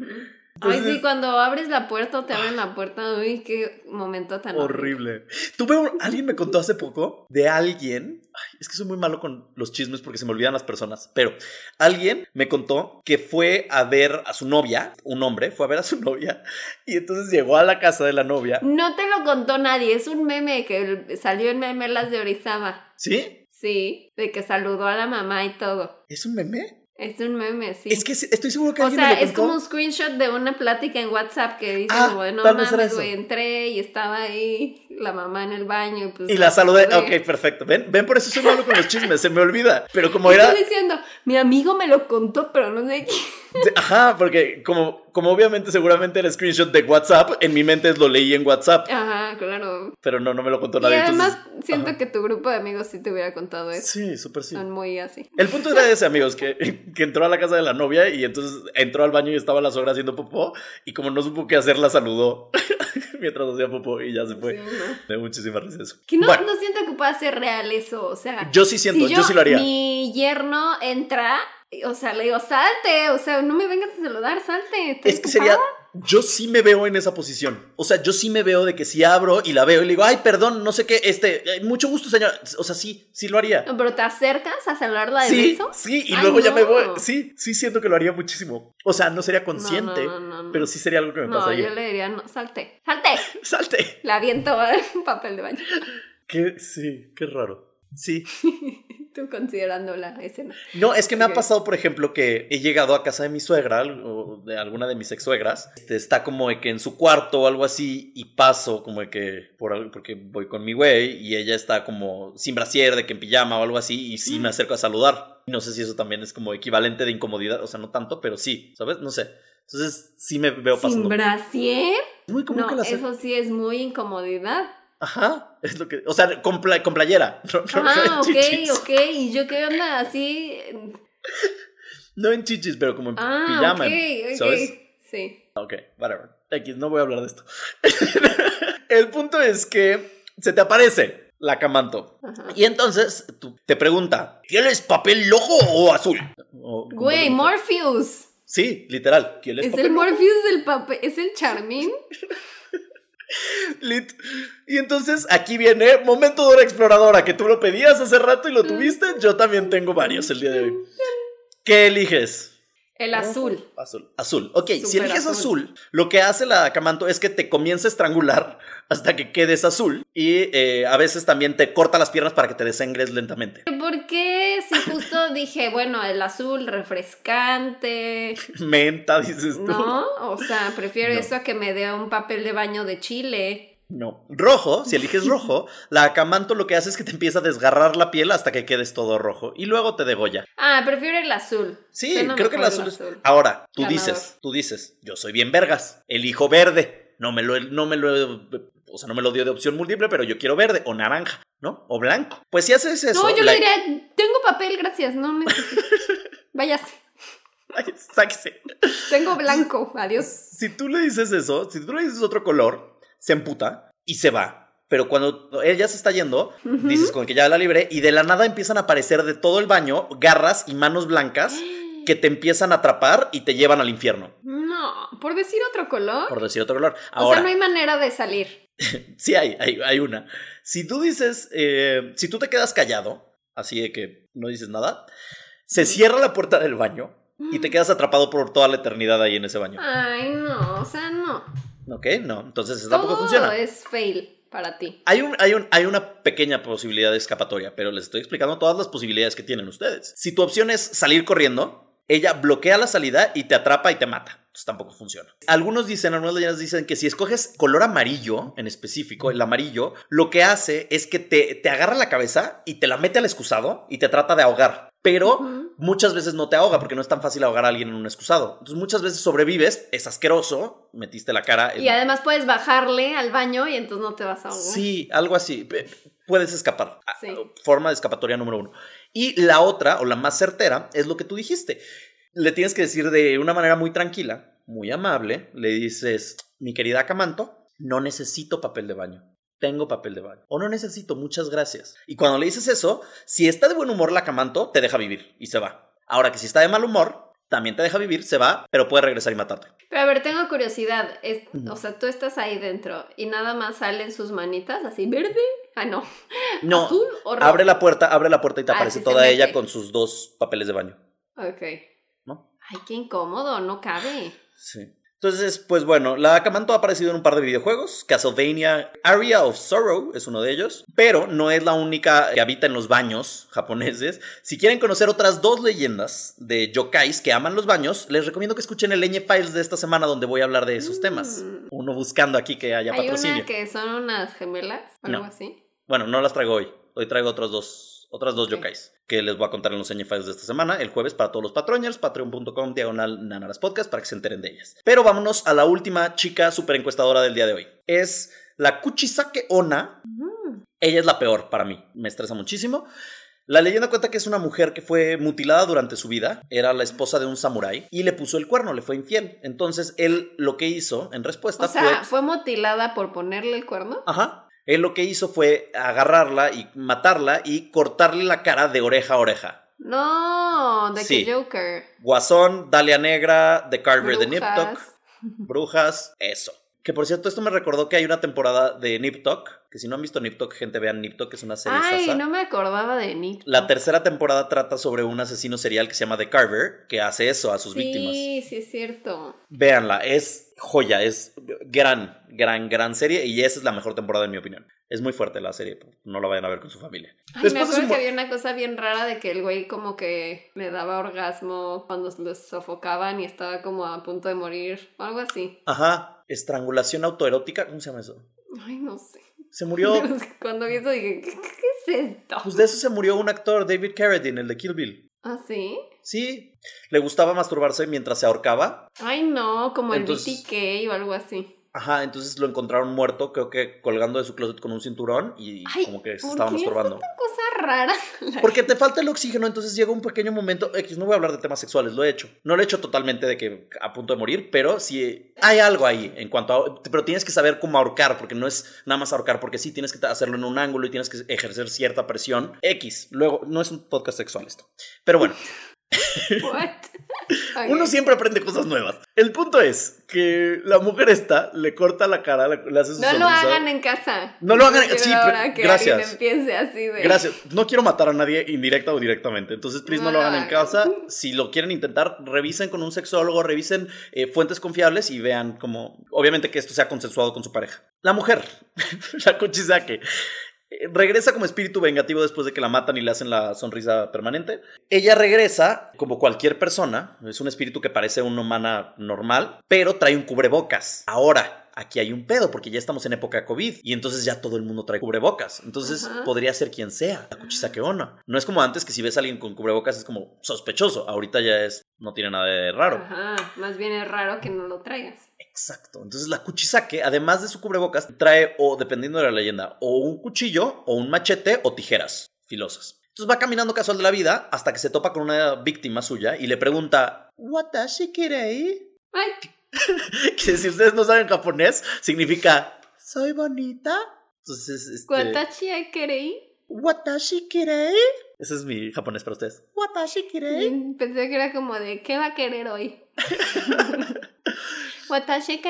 Ay, sí, cuando abres la puerta o te abren la puerta, uy, qué momento tan Horrible. Tuve un- alguien me contó hace poco de alguien. ay, es que soy muy malo con los chismes porque se me olvidan las personas. Pero alguien me contó que fue a ver a su novia, un hombre, fue a ver a su [laughs] novia y entonces llegó a la casa de la novia. No te lo contó nadie, es un meme que salió en Memelas de Orizaba. ¿Sí? Sí, de que saludó a la mamá y todo. ¿Es un meme? Es un meme, sí. Es que estoy seguro que o alguien sea, me lo es como un screenshot de una plática en WhatsApp que dice Ah, como de no mames, güey, entré y estaba ahí la mamá en el baño y pues Y la saludé. Ok, perfecto. Ven, ven, por eso soy malo con los chismes, se me olvida. Pero como era. tú diciendo, mi amigo me lo contó, pero no sé quién. Ajá, porque como, como obviamente seguramente era screenshot de WhatsApp, en mi mente lo leí en WhatsApp. Ajá, claro. Pero no, no me lo contó Y nadie. además entonces- siento ajá. que tu grupo de amigos sí te hubiera contado eso. Sí, súper sí. Son muy así. El punto era ese, amigos, que, que entró a la casa de la novia y entonces entró al baño y estaba la sogra haciendo popó y como no supo qué hacer, la saludó [laughs] mientras hacía popó y ya se fue. Sí, ¿no? Me dio muchísima risa eso. Que no, Bueno, no siento que pueda ser real eso, o sea. yo sí siento, si yo, sí lo haría. Mi yerno entra, o sea, le digo, salte, o sea, no me vengas a saludar, salte. Es que sería... ocupada". Yo sí me veo en esa posición. O sea, yo sí me veo de que si abro y la veo y le digo, ay, perdón, no sé qué, este, eh, mucho gusto, señor. O sea, sí, sí lo haría. No, pero te acercas a saludarla de Sí, beso. sí, y Ay, luego ya me no. voy. Sí, sí siento que lo haría muchísimo. O sea, no sería No, consciente, no, no, no. pero sí sería algo que me No, pasaría. yo le diría, no, salte, salte. [laughs] Salte. Le aviento [laughs] un papel de baño. Qué, sí, qué raro. Sí. [laughs] [laughs] Tú considerando la escena. No, es que me ha pasado, por ejemplo, que he llegado a casa de mi suegra o de alguna de mis ex suegras. Este, está como de que en su cuarto o algo así y paso como de que por algo, porque voy con mi güey y ella está como sin brasier, de que en pijama o algo así y sí me acerco a saludar. No sé si eso también es como equivalente de incomodidad, o sea, no tanto, pero sí, ¿sabes? No sé. Entonces sí me veo ¿Sin pasando. brasier? Es muy común No, que la eso sí es muy incomodidad. Ajá, es lo que, o sea, con, pla- con playera. No, [laughs] no- no Ah, en ok, chichis. ok. ¿Y yo qué onda? Así. No en chichis, pero como en Ah, pijama, ok, ok. ¿sabes? Sí. Ok, whatever. X, no voy a hablar de esto. [laughs] El punto es que se te aparece la camanto. Ajá. Y entonces tú- te pregunta, ¿quieres papel lojo o azul? O- Güey, Morpheus. Sí, literal. ¿Quieres Es papel el? Morpheus del papel. Es el Charmín. [laughs] [laughs] Lit. Y entonces aquí viene momento de hora exploradora, que tú lo pedías hace rato y lo tuviste. Yo también tengo varios el día de hoy. ¿Qué eliges? El azul. Azul. Azul. Ok, si Súper eliges azul. azul. lo que hace la Camanto es que te comienza a estrangular hasta que quedes azul. Y eh, a veces también te corta las piernas para que te desengres lentamente. ¿Por qué? Si justo [laughs] dije, bueno, el azul refrescante. Menta, dices tú. ¿No? O sea, prefiero No. eso a que me dé un papel de baño de chile. No. Rojo, si eliges [laughs] rojo, la Acamanto lo que hace es que te empieza a desgarrar la piel hasta que quedes todo rojo. Y luego te degolla. Ah, prefiero el azul. Sí, Suena creo que el azul es. Ahora, tú dices, tú dices, yo soy bien vergas, elijo verde. No me lo, no me lo, o sea, no me lo dio de opción múltiple, pero yo quiero verde o naranja, ¿no? O blanco. Pues si haces eso. No, yo la- le diría, tengo papel, gracias, no necesito. [laughs] Váyase. Ay, sáquese. Tengo blanco, adiós. Si tú le dices eso, si tú le dices otro color, se emputa y se va. Pero cuando ella se está yendo, Ujú. dices con que ya la libré y de la nada empiezan a aparecer de todo el baño garras y manos blancas [gasps] que te empiezan a atrapar y te llevan al infierno, No, por decir otro color. por decir otro color. o Ahora, sea, no hay manera de salir. [laughs] sí hay, hay, hay una. Si tú dices, eh, si tú te quedas callado, así de que no dices nada, se cierra la puerta del baño y te [gasps] quedas atrapado por toda la eternidad ahí en ese baño. Ay, no, o sea, no. ¿Ok? No, entonces tampoco Todo funciona. es fail para ti. Hay, un, hay, un, hay una pequeña posibilidad de escapatoria, pero les estoy explicando todas las posibilidades que tienen ustedes. Si tu opción es salir corriendo, ella bloquea la salida y te atrapa y te mata. Entonces tampoco funciona. Algunos dicen, algunas leyendas dicen que si escoges color amarillo en específico, el amarillo, lo que hace es que te, te agarra la cabeza y te la mete al excusado y te trata de ahogar. Pero muchas veces no te ahoga porque no es tan fácil ahogar a alguien en un excusado. Entonces muchas veces sobrevives, es asqueroso, metiste la cara en Y además puedes bajarle al baño y entonces no te vas a ahogar. Sí, algo así. Puedes escapar. Ah, Sí. Forma de escapatoria número uno. Y la otra, o la más certera, es lo que tú dijiste. Le tienes que decir de una manera muy tranquila, muy amable. Le dices, mi querida Camanto, no necesito papel de baño. Tengo papel de baño. O no necesito, muchas gracias. Y cuando le dices eso, si está de buen humor la Camanto, te deja vivir y se va. Ahora que si está de mal humor, también te deja vivir, se va, pero puede regresar y matarte. Pero a ver, tengo curiosidad. Es, o sea, tú estás ahí dentro y nada más salen sus manitas así verde. Ah, no. No. Azul o rojo. Abre la puerta, abre la puerta y te Ah, aparece toda ella con sus dos papeles de baño. Ok. ¿No? Ay, qué incómodo, no cabe. Sí. Entonces, pues bueno, la Akamanto ha aparecido en un par de videojuegos. Castlevania Area of Sorrow es uno de ellos. Pero no es la única que habita en los baños [laughs] japoneses. Si quieren conocer otras dos leyendas de yokais que aman los baños, les recomiendo que escuchen el Ñ Files de esta semana donde voy a hablar de esos temas. Mm. Uno buscando aquí que haya Hay patrocinio. una que son unas gemelas, algo No. así. Bueno, no las traigo hoy. Hoy traigo otras dos, otras dos Ok. yokais que les voy a contar en los Files de esta semana, el jueves para todos los patroñers, patreon.com diagonal nanaras podcast para que se enteren de ellas. Pero vámonos a la última chica super encuestadora del día de hoy. Es la Kuchisake Ona. Mm. Ella es la peor para mí, me estresa muchísimo. La leyenda cuenta que es una mujer que fue mutilada durante su vida, era la esposa de un samurái y le puso el cuerno, le fue infiel. Entonces él lo que hizo en respuesta O sea, fue... ¿fue mutilada por ponerle el cuerno? Ajá. Él lo que hizo fue agarrarla y matarla y cortarle la cara de oreja a oreja. No, de Sí. que Joker. Guasón, Dalia Negra, The Carver de Nip Brujas. Tuck, [laughs] Brujas, eso. Que por cierto, esto me recordó que hay una temporada de Nip que si no han visto Nip gente, vean Nip Tuck, es una serie Ay, sasa. no me acordaba de Nick. La tercera temporada trata sobre un asesino serial que se llama The Carver, que hace eso a sus sí, víctimas. sí, es cierto. Véanla, es joya, es gran, gran, gran serie y esa es la mejor temporada en mi opinión. Es muy fuerte la serie, no la vayan a ver con su familia. Ay, Después me acuerdo que había una cosa bien rara de que el güey como que le daba orgasmo cuando los sofocaban y estaba como a punto de morir o algo así. Ajá, estrangulación autoerótica, ¿cómo se llama eso? Ay, no sé. Se murió, [laughs] cuando vi eso dije, ¿qué, qué es esto? pues de eso se murió un actor, David Carradine, el de Kill Bill. ¿Ah, sí? Sí, le gustaba masturbarse mientras se ahorcaba. Ay, no, como el BTK o algo así. Ajá, entonces lo encontraron muerto, creo que colgando de su closet con un cinturón y Ay, como que se ¿por estaba masturbando. Cosas raras. [laughs] Porque te falta el oxígeno, entonces llega un pequeño momento. X, no voy a hablar de temas sexuales, lo he hecho. No lo he hecho totalmente de que a punto de morir, pero sí hay algo ahí en cuanto a. Pero tienes que saber cómo ahorcar, porque no es nada más ahorcar, porque sí tienes que hacerlo en un ángulo y tienes que ejercer cierta presión. X, luego, no es un podcast sexual esto. Pero bueno, [laughs] What? Ok. uno siempre aprende cosas nuevas. El punto es que la mujer esta le corta la cara, le, hace su No lo hagan en casa. No lo hagan- quiero sí, ahora pero- que gracias. empiece así de... Gracias. No quiero matar a nadie indirecta o directamente. Entonces, please, no, No lo lo hagan en hagan. casa. Si lo quieren intentar, revisen con un sexólogo, revisen eh, fuentes confiables y vean cómo. Obviamente que esto sea consensuado con su pareja. La mujer, [laughs] la Kuchisake, eh, regresa como espíritu vengativo después de que la matan y le hacen la sonrisa permanente. Ella regresa como cualquier persona. Es un espíritu que parece una humana normal, pero trae un cubrebocas. Ahora. Aquí hay un pedo porque ya estamos en época COVID y entonces ya todo el mundo trae cubrebocas. Entonces Ajá. podría ser quien sea, la Kuchisake Onna. No es como antes que si ves a alguien con cubrebocas es como sospechoso. Ahorita ya es, no tiene nada de raro. Ajá, más bien es raro que no lo traigas. Exacto. Entonces la Kuchisake, además de su cubrebocas, trae o, dependiendo de la leyenda, o un cuchillo, o un machete, o tijeras filosas. Entonces va caminando casual de la vida hasta que se topa con una víctima suya y le pregunta, ¿Watashi kirei? Ay, [laughs] Que si ustedes no saben japonés, significa, ¿soy bonita? Entonces, este... Watachi Kerei. ¿Watashi kirei? Ese es mi japonés para ustedes. ¿Watashi kirei? Pensé que era como de, ¿qué va a querer hoy? [laughs] Watashi.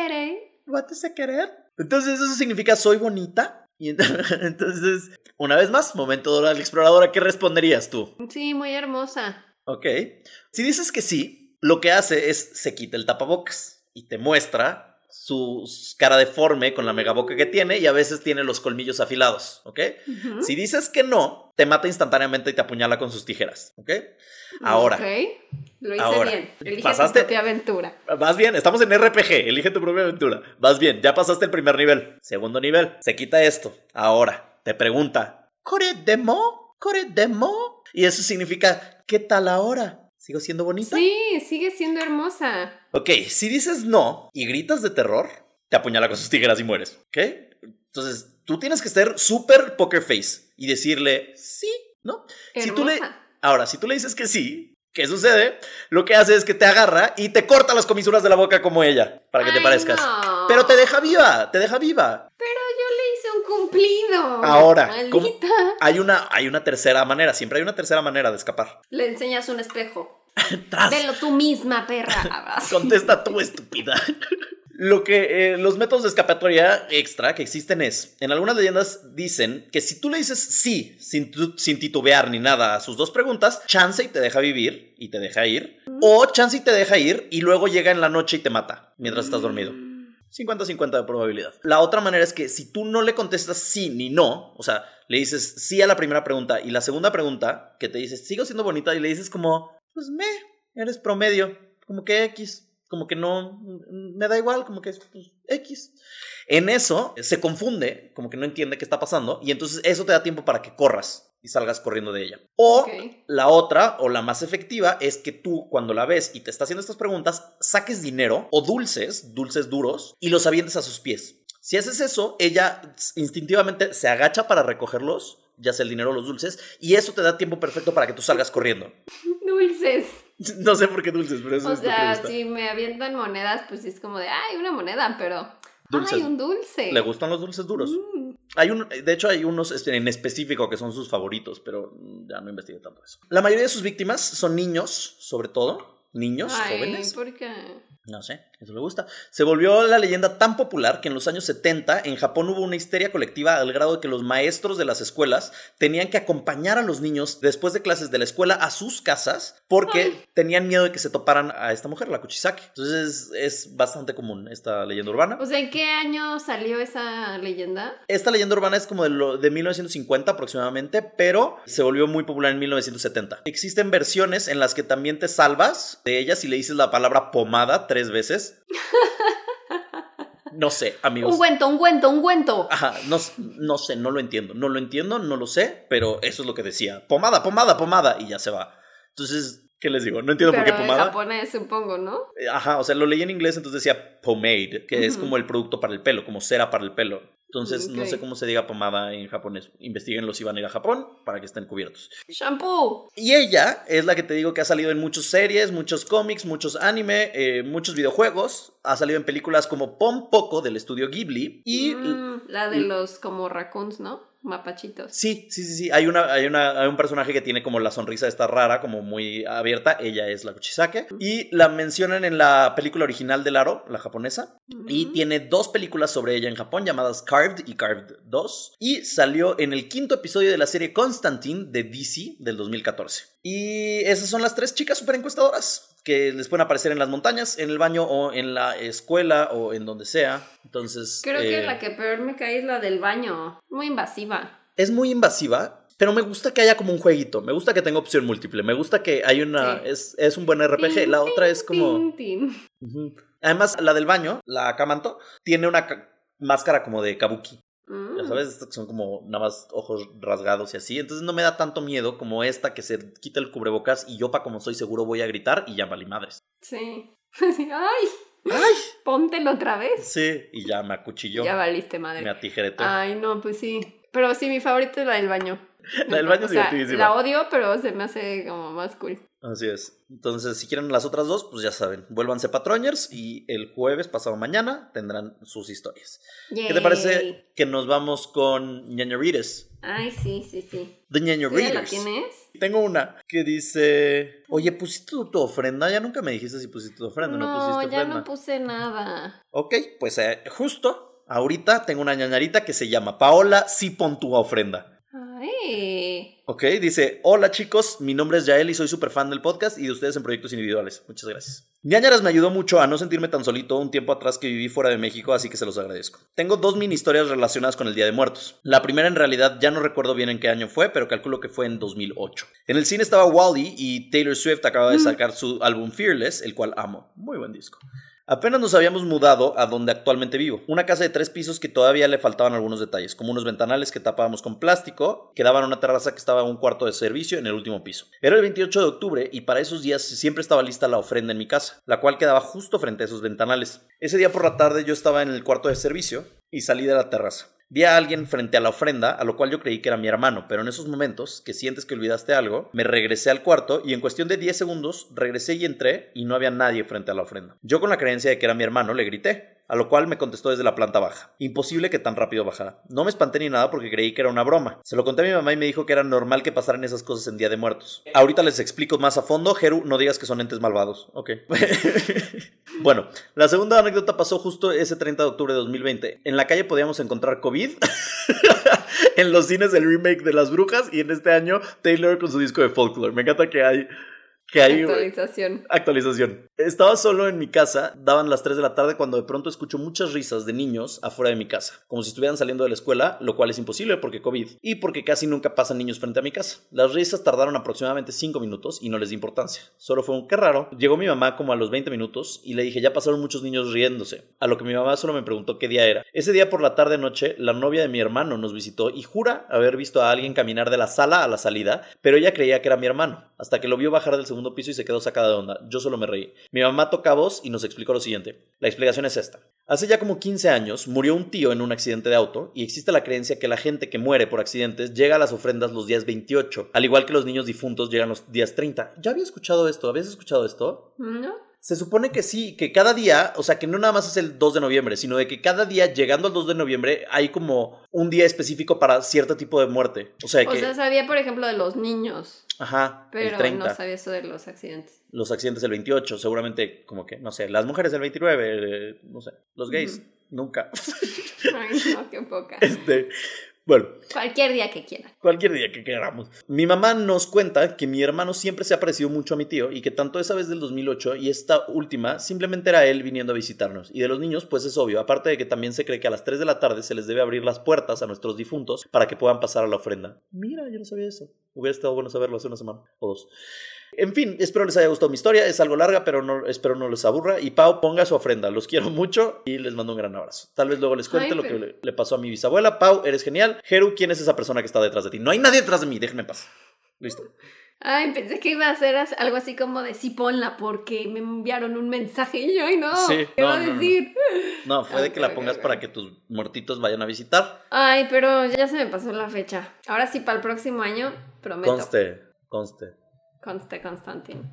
¿Watashi querer? Entonces eso significa soy bonita. Y ent- [laughs] entonces, una vez más, momento de la exploradora, ¿qué responderías tú? Sí, muy hermosa. Ok. Si dices que sí, lo que hace es se quita el tapabocas y te muestra su cara deforme con la megaboca que tiene y a veces tiene los colmillos afilados, ¿ok? Si dices que no, te mata instantáneamente y te apuñala con sus tijeras, ¿ok? Ahora, Ok, lo hice Ahora, bien. Elige pasaste- tu propia aventura. Vas bien, estamos en RPG, elige tu propia aventura. Vas bien, ya pasaste el primer nivel. Segundo nivel, se quita esto. Ahora, te pregunta, ¿Core demo? ¿Core demo? Y eso significa, ¿qué tal ahora? ¿Sigo siendo bonita? Sí, sigue siendo hermosa. Ok, si dices no y gritas de terror, te apuñala con sus tijeras y mueres, ¿ok? Entonces, tú tienes que ser súper poker face y decirle sí, ¿no? Si tú le-. Ahora, si tú le dices que sí, ¿qué sucede? Lo que hace es que te agarra y te corta las comisuras de la boca como ella, para que te parezcas. no. Pero te deja viva, te deja viva. Pero yo cumplido. Ahora. Hay una, hay una tercera manera, siempre hay una tercera manera de escapar. Le enseñas un espejo. [laughs] Velo tú misma, perra. [laughs] Contesta tú, estúpida. [laughs] Lo que eh, los métodos de escapatoria extra que existen es, en algunas leyendas dicen que si tú le dices sí, sin, sin titubear ni nada a sus dos preguntas, chance y te deja vivir y te deja ir, o chance y te deja ir y luego llega en la noche y te mata mientras estás dormido. 50-50 de probabilidad. La otra manera es que si tú no le contestas sí ni no, o sea, le dices sí a la primera pregunta y la segunda pregunta que te dices sigo siendo bonita y le dices como, pues me, eres promedio, como que X, como que no, me da igual, como que es pues, X. En eso se confunde, como que no entiende qué está pasando y entonces eso te da tiempo para que corras y salgas corriendo de ella. O la otra, o la más efectiva, es que tú, cuando la ves y te está haciendo estas preguntas, saques dinero o dulces, dulces duros, y los avientes a sus pies. Si haces eso, ella instintivamente se agacha para recogerlos, ya sea el dinero o los dulces, y eso te da tiempo perfecto para que tú salgas corriendo. [laughs] Dulces. [laughs] No sé por qué dulces, pero eso O es lo que me sea, si me avientan monedas, pues es como de, ay, una moneda, pero. Dulces. Ay, un dulce. Le gustan los dulces duros. Mm. Hay un, de hecho, hay unos este, en específico que son sus favoritos, pero ya no investigué tanto eso. La mayoría de sus víctimas son niños, sobre todo. Niños, Ay, jóvenes. ¿por qué? No sé, eso le gusta. Se volvió la leyenda tan popular que en los años 70 en Japón hubo una histeria colectiva al grado de que los maestros de las escuelas tenían que acompañar a los niños después de clases de la escuela a sus casas porque tenían miedo de que se toparan a esta mujer, la Kuchisake. Entonces es, bastante común esta leyenda urbana. O sea, ¿en qué año salió esa leyenda? Esta leyenda urbana es como de, lo- de 1950 aproximadamente, pero se volvió muy popular en 1970. Existen versiones en las que también te salvas de ellas si le dices la palabra pomada tres veces. [laughs] No sé, amigos. Ungüento, ungüento, ungüento. Ajá, no, no sé, no lo entiendo. No lo entiendo, no lo sé, pero eso es lo que decía. Pomada, pomada, pomada, y ya se va. Entonces, ¿qué les digo? No entiendo Pero por qué en pomada. japonés, supongo, ¿no? Ajá, o sea, lo leí en inglés, entonces decía pomade, que es como el producto para el pelo, como cera para el pelo. Entonces, no sé cómo se diga pomada en japonés. Investíguenlo si van a ir a Japón para que estén cubiertos. Shampoo. Y ella es la que te digo que ha salido en muchas series, muchos cómics, muchos anime, eh, muchos videojuegos. Ha salido en películas como Pom Poco del estudio Ghibli. Y Mm, la de los como raccoons, ¿no? Mapachitos. Sí, sí, sí, sí. Hay, una, hay, una, hay un personaje que tiene como la sonrisa esta rara, como muy abierta. Ella es la Kuchisake. Y la mencionan en la película original de Laro, la japonesa. Y Mm. tiene dos películas sobre ella en Japón llamadas Carved y Carved 2. Y salió en el quinto episodio de la serie Constantine de DC del 2014. Y esas son las tres chicas super encuestadoras que les pueden aparecer en las montañas, en el baño o en la escuela o en donde sea. Entonces... Creo que eh, la que peor me cae es la del baño. Muy invasiva. es muy invasiva, pero me gusta que haya como un jueguito. Me gusta que tenga opción múltiple. Me gusta que hay una. Sí. Es, es un buen RPG. La otra es como. tin. Ujú. Además, la del baño, la Kamanto, tiene una ca- máscara como de kabuki. Mm. Ya sabes, estas que son como nada más ojos rasgados y así. Entonces no me da tanto miedo como esta que se quita el cubrebocas y yo, pa' como soy seguro, voy a gritar y ya valí madres. Sí. [laughs] Ay, ¡Ay! póntelo otra vez. Sí, y ya me acuchilló. Ya valiste madre. Me atijereteó. Ay, no, pues sí. Pero sí, mi favorita es la del baño. [laughs] La del baño O es sea, divertidísima. La odio, pero se me hace como más cool. Así es. Entonces, si quieren las otras dos, pues ya saben, vuélvanse patroñers y el jueves pasado mañana tendrán sus historias. ¿Qué te parece que nos vamos con Ñaño Readers? Ay, sí, sí, sí. The Ñaño ¿Tú ya Readers. tienes? Tengo una que dice, oye, ¿pusiste tu, ofrenda? Ya nunca me dijiste si pusiste tu ofrenda no, No, pusiste ya ofrenda. no puse nada. ok, pues eh, justo ahorita tengo una ñañarita que se llama Paola, sí pon tu ofrenda. Ay. Ok, dice, hola chicos, mi nombre es Yael y soy súper fan del podcast y de ustedes en proyectos individuales. Muchas gracias. Ñañaras me ayudó mucho a no sentirme tan solito un tiempo atrás que viví fuera de México, así que se los agradezco. Tengo dos mini historias relacionadas con el Día de Muertos. La primera en realidad ya no recuerdo bien en qué año fue, pero calculo que fue en 2008. En el cine estaba Wally y Taylor Swift acaba de sacar su álbum Fearless, el cual amo. Muy buen disco. Apenas nos habíamos mudado a donde actualmente vivo. Una casa de tres pisos que todavía le faltaban algunos detalles, como unos ventanales que tapábamos con plástico, que daban una terraza que estaba en un cuarto de servicio en el último piso. Era el 28 de octubre y para esos días siempre estaba lista la ofrenda en mi casa, la cual quedaba justo frente a esos ventanales. Ese día por la tarde yo estaba en el cuarto de servicio y salí de la terraza. Vi a alguien frente a la ofrenda, a lo cual yo creí que era mi hermano, pero en esos momentos que sientes que olvidaste algo, me regresé al cuarto y en cuestión de 10 segundos regresé y entré y no había nadie frente a la ofrenda. Yo con la creencia de que era mi hermano le grité. A lo cual me contestó desde la planta baja. Imposible que tan rápido bajara. No me espanté ni nada porque creí que era una broma. Se lo conté a mi mamá y me dijo que era normal que pasaran esas cosas en Día de Muertos. Ahorita les explico más a fondo. Jeru, no digas que son entes malvados. Ok. [laughs] bueno, la segunda anécdota pasó justo ese 30 de octubre de 2020. En la calle podíamos encontrar COVID. [laughs] en los cines el remake de Las Brujas y en este año Taylor con su disco de folklore. Me encanta que hay que hay actualización. Actualización. Estaba solo en mi casa, daban las 3 de la tarde cuando de pronto escucho muchas risas de niños afuera de mi casa, como si estuvieran saliendo de la escuela, lo cual es imposible porque COVID y porque casi nunca pasan niños frente a mi casa. Las risas tardaron aproximadamente 5 minutos y no les di importancia. Solo fue un qué raro. Llegó mi mamá como a los 20 minutos y le dije, ya pasaron muchos niños riéndose. A lo que mi mamá solo me preguntó qué día era. Ese día por la tarde noche, la novia de mi hermano nos visitó y jura haber visto a alguien caminar de la sala a la salida, pero ella creía que era mi hermano, hasta que lo vio bajar del segundo piso y se quedó sacada de onda. Yo solo me reí. Mi mamá toca voz y nos explicó lo siguiente. La explicación es esta. Hace ya como 15 años murió un tío en un accidente de auto y existe la creencia que la gente que muere por accidentes llega a las ofrendas los días 28, al igual que los niños difuntos llegan los días 30. ¿Ya había escuchado esto? ¿Habías escuchado esto? No. Se supone que sí, que cada día, o sea, que no nada más es el 2 de noviembre, sino de que cada día, llegando al 2 de noviembre, hay como un día específico para cierto tipo de muerte. O sea, O que... sea, sabía, por ejemplo, de los niños, Ajá, pero el 30. no sabía eso de los accidentes. Los accidentes el 28, seguramente como que, no sé, las mujeres el 29, eh, no sé, los gays, nunca. [laughs] Ay, no, qué poca. [laughs] este, bueno, Cualquier día que quiera. Cualquier día que queramos. Mi mamá nos cuenta que mi hermano siempre se ha parecido mucho a mi tío y que tanto esa vez del 2008 y esta última simplemente era él viniendo a visitarnos. Y de los niños, pues es obvio, aparte de que también se cree que a las 3 de la tarde se les debe abrir las puertas a nuestros difuntos para que puedan pasar a la ofrenda. Mira, yo no sabía eso. Hubiera estado bueno saberlo hace una semana o dos. En fin, espero les haya gustado mi historia. Es algo larga, pero no, espero no les aburra. Y Pau, ponga su ofrenda. Los quiero mucho y les mando un gran abrazo. Tal vez luego les cuente Ay, lo pero- que le, le pasó a mi bisabuela. Pau, eres genial. Jeru, ¿quién es esa persona que está detrás de ti? No hay nadie detrás de mí, déjenme en paz. Listo. Ay, pensé que iba a ser algo así como de sí ponla porque me enviaron un mensaje y yo, ay no, Sí, ¿qué no, va a no, decir? No, fue de Ok, que la pongas para que tus muertitos vayan a visitar. Ay, pero ya se me pasó la fecha. Ahora sí, para el próximo año, prometo. Conste, conste. Conste, Constantin.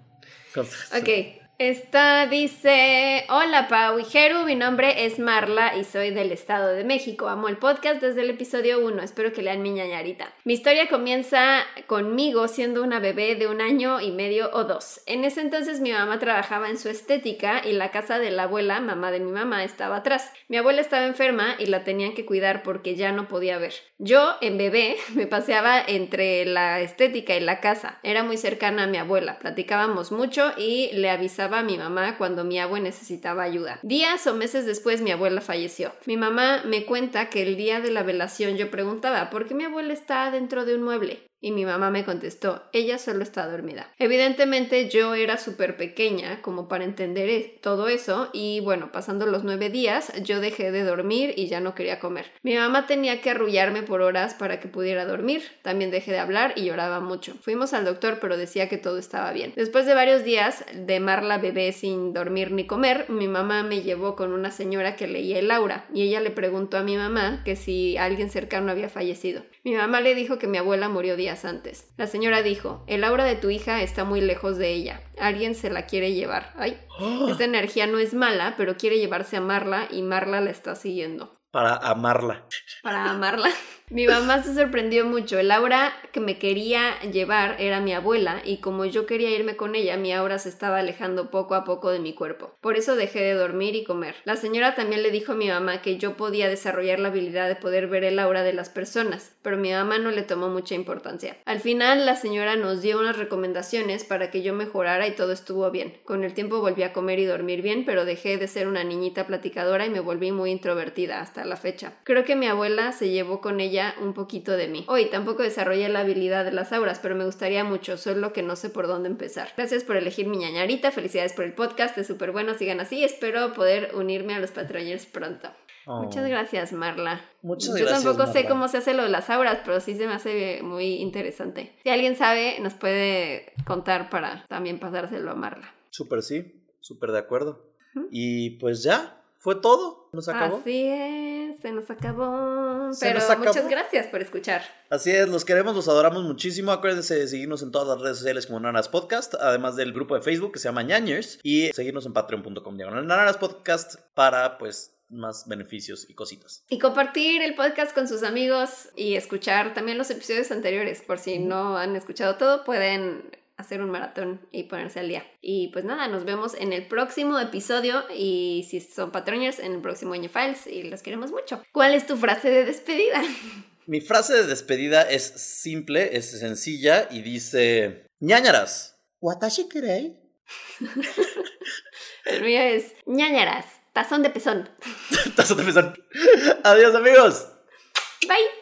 conste. Ok. Esta dice, hola Pau y Jeru, mi nombre es Marla y soy del Estado de México. Amo el podcast desde el episodio 1, espero que lean mi ñañarita. Mi historia comienza conmigo siendo una bebé de un año y medio o dos. En ese entonces mi mamá trabajaba en su estética y la casa de la abuela, mamá de mi mamá, estaba atrás. Mi abuela estaba enferma y la tenían que cuidar porque ya no podía ver. Yo, en bebé, [laughs] me paseaba entre la estética y la casa. Era muy cercana a mi abuela, platicábamos mucho y le avisaba a mi mamá cuando mi abue necesitaba ayuda. Días o meses después mi abuela falleció. Mi mamá me cuenta que el día de la velación yo preguntaba, ¿por qué mi abuela está dentro de un mueble? Y mi mamá me contestó, ella solo está dormida. Evidentemente yo era súper pequeña como para entender e- todo eso y bueno, pasando los nueve días yo dejé de dormir y ya no quería comer. Mi mamá tenía que arrullarme por horas para que pudiera dormir, también dejé de hablar y lloraba mucho. Fuimos al doctor pero decía que todo estaba bien. Después de varios días de Marla bebé sin dormir ni comer, mi mamá me llevó con una señora que leía el aura y ella le preguntó a mi mamá que si alguien cercano había fallecido. Mi mamá le dijo que mi abuela murió días antes. La señora dijo, el aura de tu hija está muy lejos de ella. Alguien se la quiere llevar. Ay, [gasps] esta energía no es mala, pero quiere llevarse a Marla y Marla la está siguiendo. Para amarla. Para amarla. [laughs] Mi mamá se sorprendió mucho. El aura que me quería llevar era mi abuela y como yo quería irme con ella, mi aura se estaba alejando poco a poco de mi cuerpo. Por eso dejé de dormir y comer. La señora también le dijo a mi mamá que yo podía desarrollar la habilidad de poder ver el aura de las personas, pero mi mamá no le tomó mucha importancia. Al final, la señora nos dio unas recomendaciones para que yo mejorara y todo estuvo bien. Con el tiempo volví a comer y dormir bien, pero dejé de ser una niñita platicadora y me volví muy introvertida hasta la fecha. Creo que mi abuela se llevó con ella un poquito de mí. Hoy tampoco desarrollé la habilidad de las auras, pero me gustaría mucho, solo que no sé por dónde empezar. Gracias por elegir mi ñañarita, felicidades por el podcast, es súper bueno, sigan así, espero poder unirme a los Patreoners pronto. Oh. Muchas gracias, Marla. Muchas Yo gracias, tampoco sé cómo se hace lo de las auras, pero sí se me hace muy interesante. Si alguien sabe, nos puede contar para también pasárselo a Marla. Súper sí, súper de acuerdo. Y pues ya, fue todo. Nos acabó. Así es, se nos acabó. Se pero nos acabó. muchas gracias por escuchar. Así es, los queremos, los adoramos muchísimo. Acuérdense de seguirnos en todas las redes sociales como Nanas Podcast, además del grupo de Facebook que se llama Ñañers y seguirnos en patreon.com diagonal Nanas Podcast para pues más beneficios y cositas. Y compartir el podcast con sus amigos y escuchar también los episodios anteriores. Por si no han escuchado todo, pueden hacer un maratón y ponerse al día. Y pues nada, nos vemos en el próximo episodio y si son patroners en el próximo año Files y los queremos mucho. ¿Cuál es tu frase de despedida? [laughs] Mi frase de despedida es simple, es sencilla y dice ñañaras. Watashi kirei. [laughs] el mío es ñañaras, tazón de pezón. [laughs] tazón de pezón. Adiós amigos. Bye.